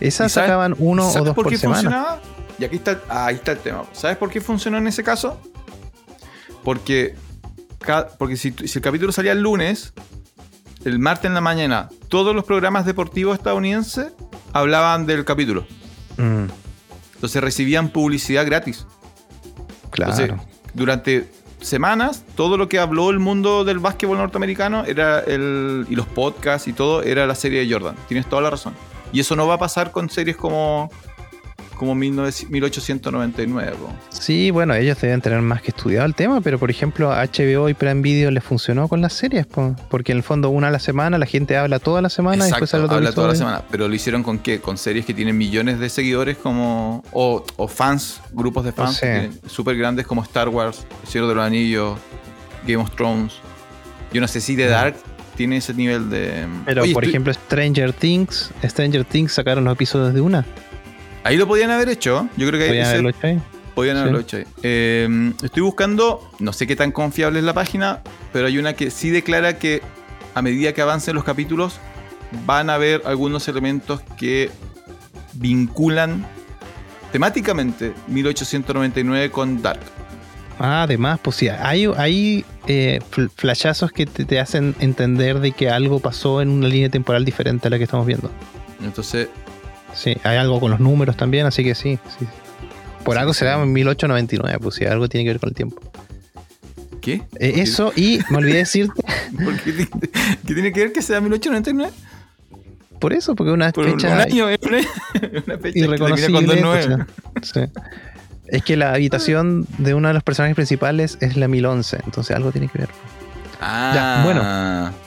Esas sacaban uno o dos por, qué semana. Funcionaba? Y aquí está, ahí está el tema. ¿Sabes por qué funcionó en ese caso? Porque, porque si, el capítulo salía el lunes, el martes en la mañana, todos los programas deportivos estadounidenses hablaban del capítulo. Mm. Entonces recibían publicidad gratis. Claro. durante semanas, todo lo que habló el mundo del básquetbol norteamericano era el, y los podcasts y todo era la serie de Jordan. Tienes toda la razón. Y eso no va a pasar con series como, como 1899. Sí, bueno, ellos deben tener más que estudiado el tema, pero por ejemplo, HBO y Prime Video les funcionó con las series, porque en el fondo una a la semana, la gente habla toda la semana y después habla toda la semana. Pero lo hicieron con qué? Con series que tienen millones de seguidores como o, fans, grupos de fans súper grandes como Star Wars, El Cielo de los Anillos, Game of Thrones. Yo no sé si The Dark tiene ese nivel de. Pero, por ejemplo, Stranger Things, Stranger Things sacaron los episodios de una. Ahí lo podían haber hecho. Yo creo que podían haberlo hecho ahí. Podían haberlo hecho ahí. Eh, estoy buscando, no sé qué tan confiable es la página, pero hay una que sí declara que a medida que avancen los capítulos, van a haber algunos elementos que vinculan temáticamente 1899 con Dark. Ah, además, pues sí, hay, hay eh, flashazos que te, hacen entender de que algo pasó en una línea temporal diferente a la que estamos viendo. Entonces. Sí, hay algo con los números también, así que sí. sí. Por algo se será en 1899, pues sí, algo tiene que ver con el tiempo. ¿Qué? Eh, eso, y me olvidé decirte. ¿Por qué, ¿Qué tiene que ver que sea 1899? Por eso, porque una Por fecha. Un año, ¿eh? una fecha irreconocible. Con sí. Es que la habitación de uno de los personajes principales es la 1011, entonces algo tiene que ver. Ah. bueno.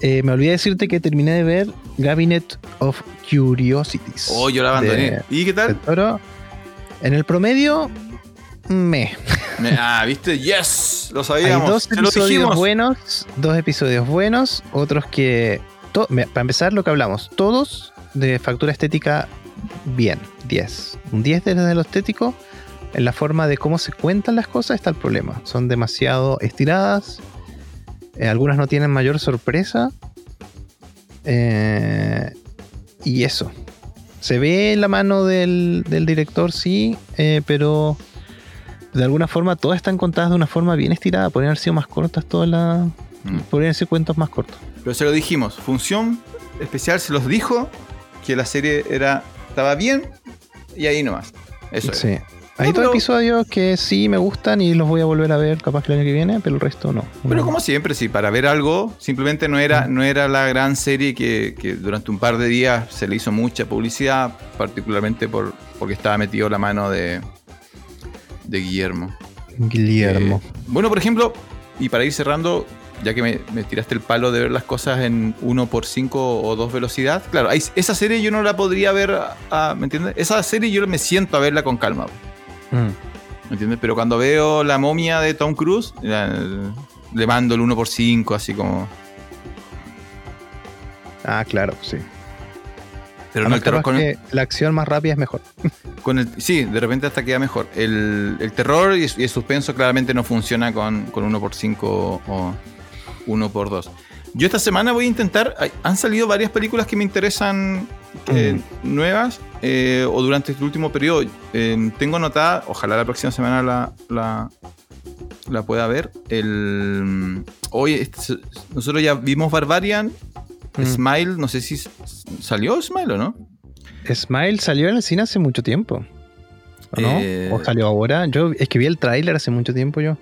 Eh, me olvidé decirte que terminé de ver Cabinet of Curiosities. Oh, yo la abandoné. ¿Y qué tal? Pero en el promedio, me. ah, ¿viste? ¡Yes! Lo sabíamos. Hay dos episodios buenos, dos episodios buenos, otros que. para empezar, lo que hablamos, todos de factura estética bien, 10. Un 10 desde lo estético. En la forma de cómo se cuentan las cosas está el problema. Son demasiado estiradas. eh, algunas no tienen mayor sorpresa. eh, y eso. Se ve en la mano del, del director, sí, eh, pero de alguna forma todas están contadas de una forma bien estirada. Podrían haber sido más cortas todas las. Mm. Podrían ser cuentos más cortos. Pero se lo dijimos, función especial se los dijo que la serie era estaba bien y ahí nomás. Eso es. Sí. Hay No, dos pero- episodios que sí me gustan y los voy a volver a ver capaz que el año que viene, pero el resto no. Pero No. como siempre, sí, para ver algo, simplemente no era, no era la gran serie que, que durante un par de días se le hizo mucha publicidad, particularmente por, porque estaba metido la mano de, de Guillermo. Guillermo. Eh, bueno, por ejemplo, y para ir cerrando, ya que me, me tiraste el palo de ver las cosas en 1x5 o 2 velocidad, claro, hay- esa serie yo no la podría ver, a- ¿me entiendes? Esa serie yo me siento a verla con calma. Mm. ¿Me entiendes? Pero cuando veo la momia de Tom Cruise, la- le mando el 1x5, así como. Ah, claro, sí. Pero no el terror con el, la acción más rápida es mejor. con el- Sí, de repente hasta queda mejor. El, el terror y, y el suspenso claramente no funciona con, con 1x5 o 1x2. Yo esta semana voy a intentar. Han salido varias películas que me interesan eh, nuevas eh, o durante este último periodo. Eh, tengo anotada, ojalá la próxima semana la, la, la pueda ver. El, hoy este- nosotros ya vimos Barbarian. Mm. Smile, no sé si salió Smile o no. Smile salió en el cine hace mucho tiempo. ¿O no? Eh, ¿O salió ahora? Yo es que vi el tráiler hace mucho tiempo yo.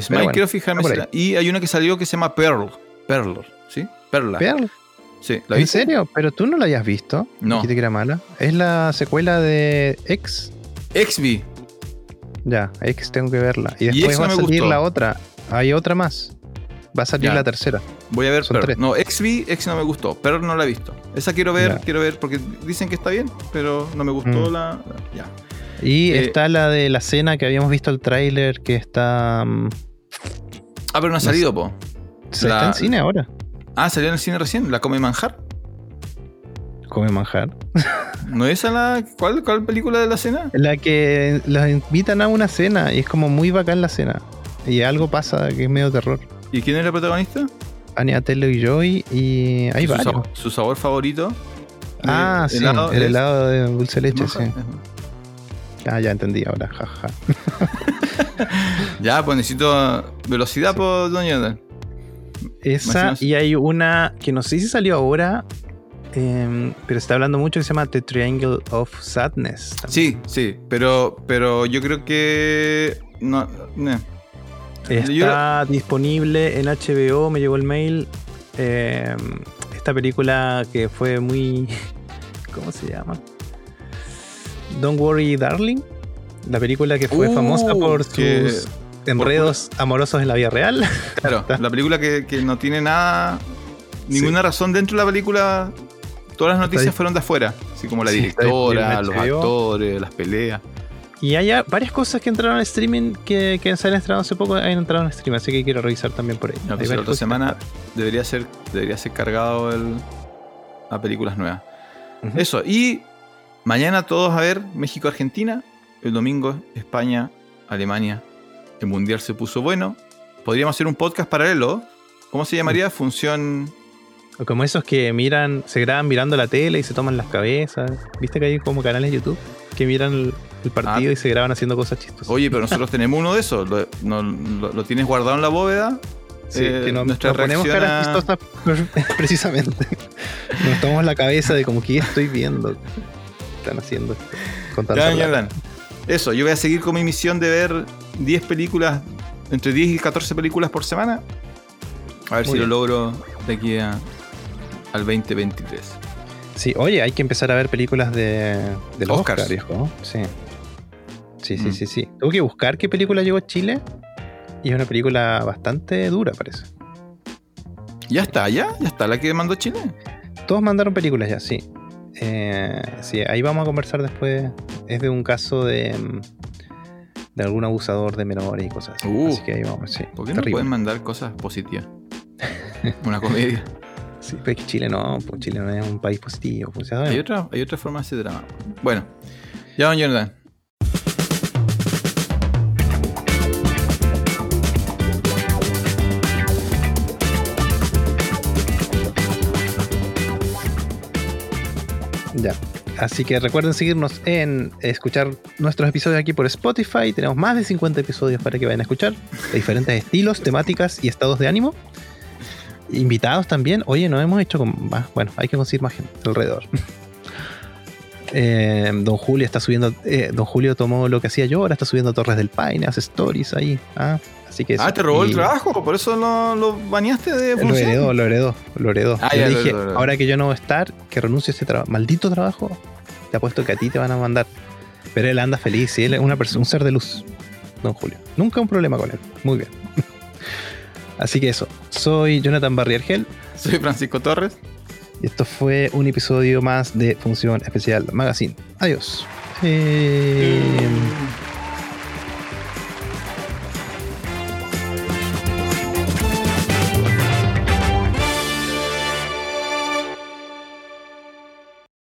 Smile, bueno, quiero fijarme. está si por la- y hay una que salió que se llama Pearl. Pearl, ¿sí? Perla. Pearl, Sí, ¿la ¿En viste? serio? ¿Pero tú no la habías visto? No. Dijiste que era mala. Es la secuela de X. XV. Ya, X tengo que verla. Y Y después X va no a salir gustó. la otra. Hay otra más. Va a salir Ya. la tercera. Voy a ver Son Pearl. tres. No, XV, X no me gustó. Pearl no la he visto. Esa quiero ver, Ya. quiero ver, porque dicen que está bien, pero no me gustó Mm. la, la- Ya. Y Eh, está la de la cena que habíamos visto el tráiler que está. mm, Ah, pero no ha sé. salido, po. se La- está en cine ahora. Ah, salió en el cine recién. ¿La come manjar? Come manjar. ¿No es esa la. ¿Cuál, cuál película de la cena? La que los invitan a una cena y es como muy bacán la cena. Y algo pasa que es medio terror. ¿Y quién es la protagonista? Anya Taylor y Joy y hay su, varios. sabor, su sabor favorito. Ah, Eh, sí, helado el helado de dulce leche, sí. Ah, ya entendí ahora, jaja. Ya, pues necesito velocidad, Sí. pues, doña Jonathan. Esa, y hay una que no sé si salió ahora, em, pero se está hablando mucho que se llama The Triangle of Sadness. Sí, sí, pero, pero yo creo que. No, no. Está disponible en HBO, me llegó el mail. em, esta película que fue muy. ¿Cómo se llama? Don't Worry Darling. La película que fue Uh, famosa por que- sus enredos amorosos en la vida real. Claro, la película que, que no tiene nada, ninguna razón dentro de la película. Todas las noticias Está- fueron de afuera, así como la Sí, directora, los actores, las peleas. Y hay varias cosas que entraron al streaming que, que se han estrenado hace poco, han entrado en streaming, así que quiero revisar también por ahí. No, pues la otra semana debería ser, debería ser cargado el, a películas nuevas. Eso, y mañana todos a ver México-Argentina, el domingo España, Alemania. El mundial se puso bueno. Podríamos hacer un podcast paralelo. ¿Cómo se llamaría? Función. O como esos que miran, se graban mirando la tele y se toman las cabezas. ¿Viste que hay como canales de YouTube que miran el, el partido Ah. y se graban haciendo cosas chistosas? Oye, pero nosotros tenemos uno de esos. Lo, no- lo- lo tienes guardado en la bóveda. Sí, eh, que nos, nuestra nos ponemos caras a- chistosas precisamente. Nos tomamos la cabeza de como que estoy viendo. Están haciendo esto. Con tanta Ya, ya. Eso, yo voy a seguir con mi misión de ver 10 películas, entre 10 y 14 películas por semana. A ver Muy si bien. lo logro de aquí a- al 2023. Sí, oye, hay que empezar a ver películas de, del Oscars. Oscar, viejo. Sí. Sí, sí, Mm. sí, sí. Tuve que buscar qué película llegó a Chile. Y es una película bastante dura, parece. ¿Ya está, ya? ¿Ya está la que mandó Chile? Todos mandaron películas ya, sí. Eh, sí, ahí vamos a conversar después. Es de un caso de, mm, de algún abusador de menores y cosas así. Uh. así que ahí vamos, sí. ¿Por qué no Terrible. pueden mandar cosas positivas? Una comedia. Sí, pues que Chile no, pues Chile no es un país positivo. Pues Hay otra, hay otra forma de ese drama. Bueno, ya, don Jonathan. Ya. Así que recuerden seguirnos en escuchar nuestros episodios aquí por Spotify. Tenemos más de 50 episodios para que vayan a escuchar. De diferentes estilos, temáticas y estados de ánimo. Invitados también. Oye, no hemos hecho con más. Bueno, hay que conseguir más gente alrededor. Eh, don Julio está subiendo. eh, don Julio tomó lo que hacía yo, ahora está subiendo Torres del Paine, hace stories ahí. Ah, así que eso. Ah, te robó el Y- trabajo, por eso lo, lo baneaste de Lo función. heredó, lo heredó, lo heredó. Ah, Yo lo dije, lo heredó. ahora que yo no voy a estar, que renuncie a ese trabajo. Maldito trabajo. Te apuesto que a ti te van a mandar. Pero él anda feliz, sí, él es una persona, un ser de luz. Don Julio. Nunca un problema con él. Muy bien. Así que eso. Soy Jonathan Barriergel Soy Francisco Torres. y esto fue un episodio más de Función Especial Magazine. Adiós. Eh,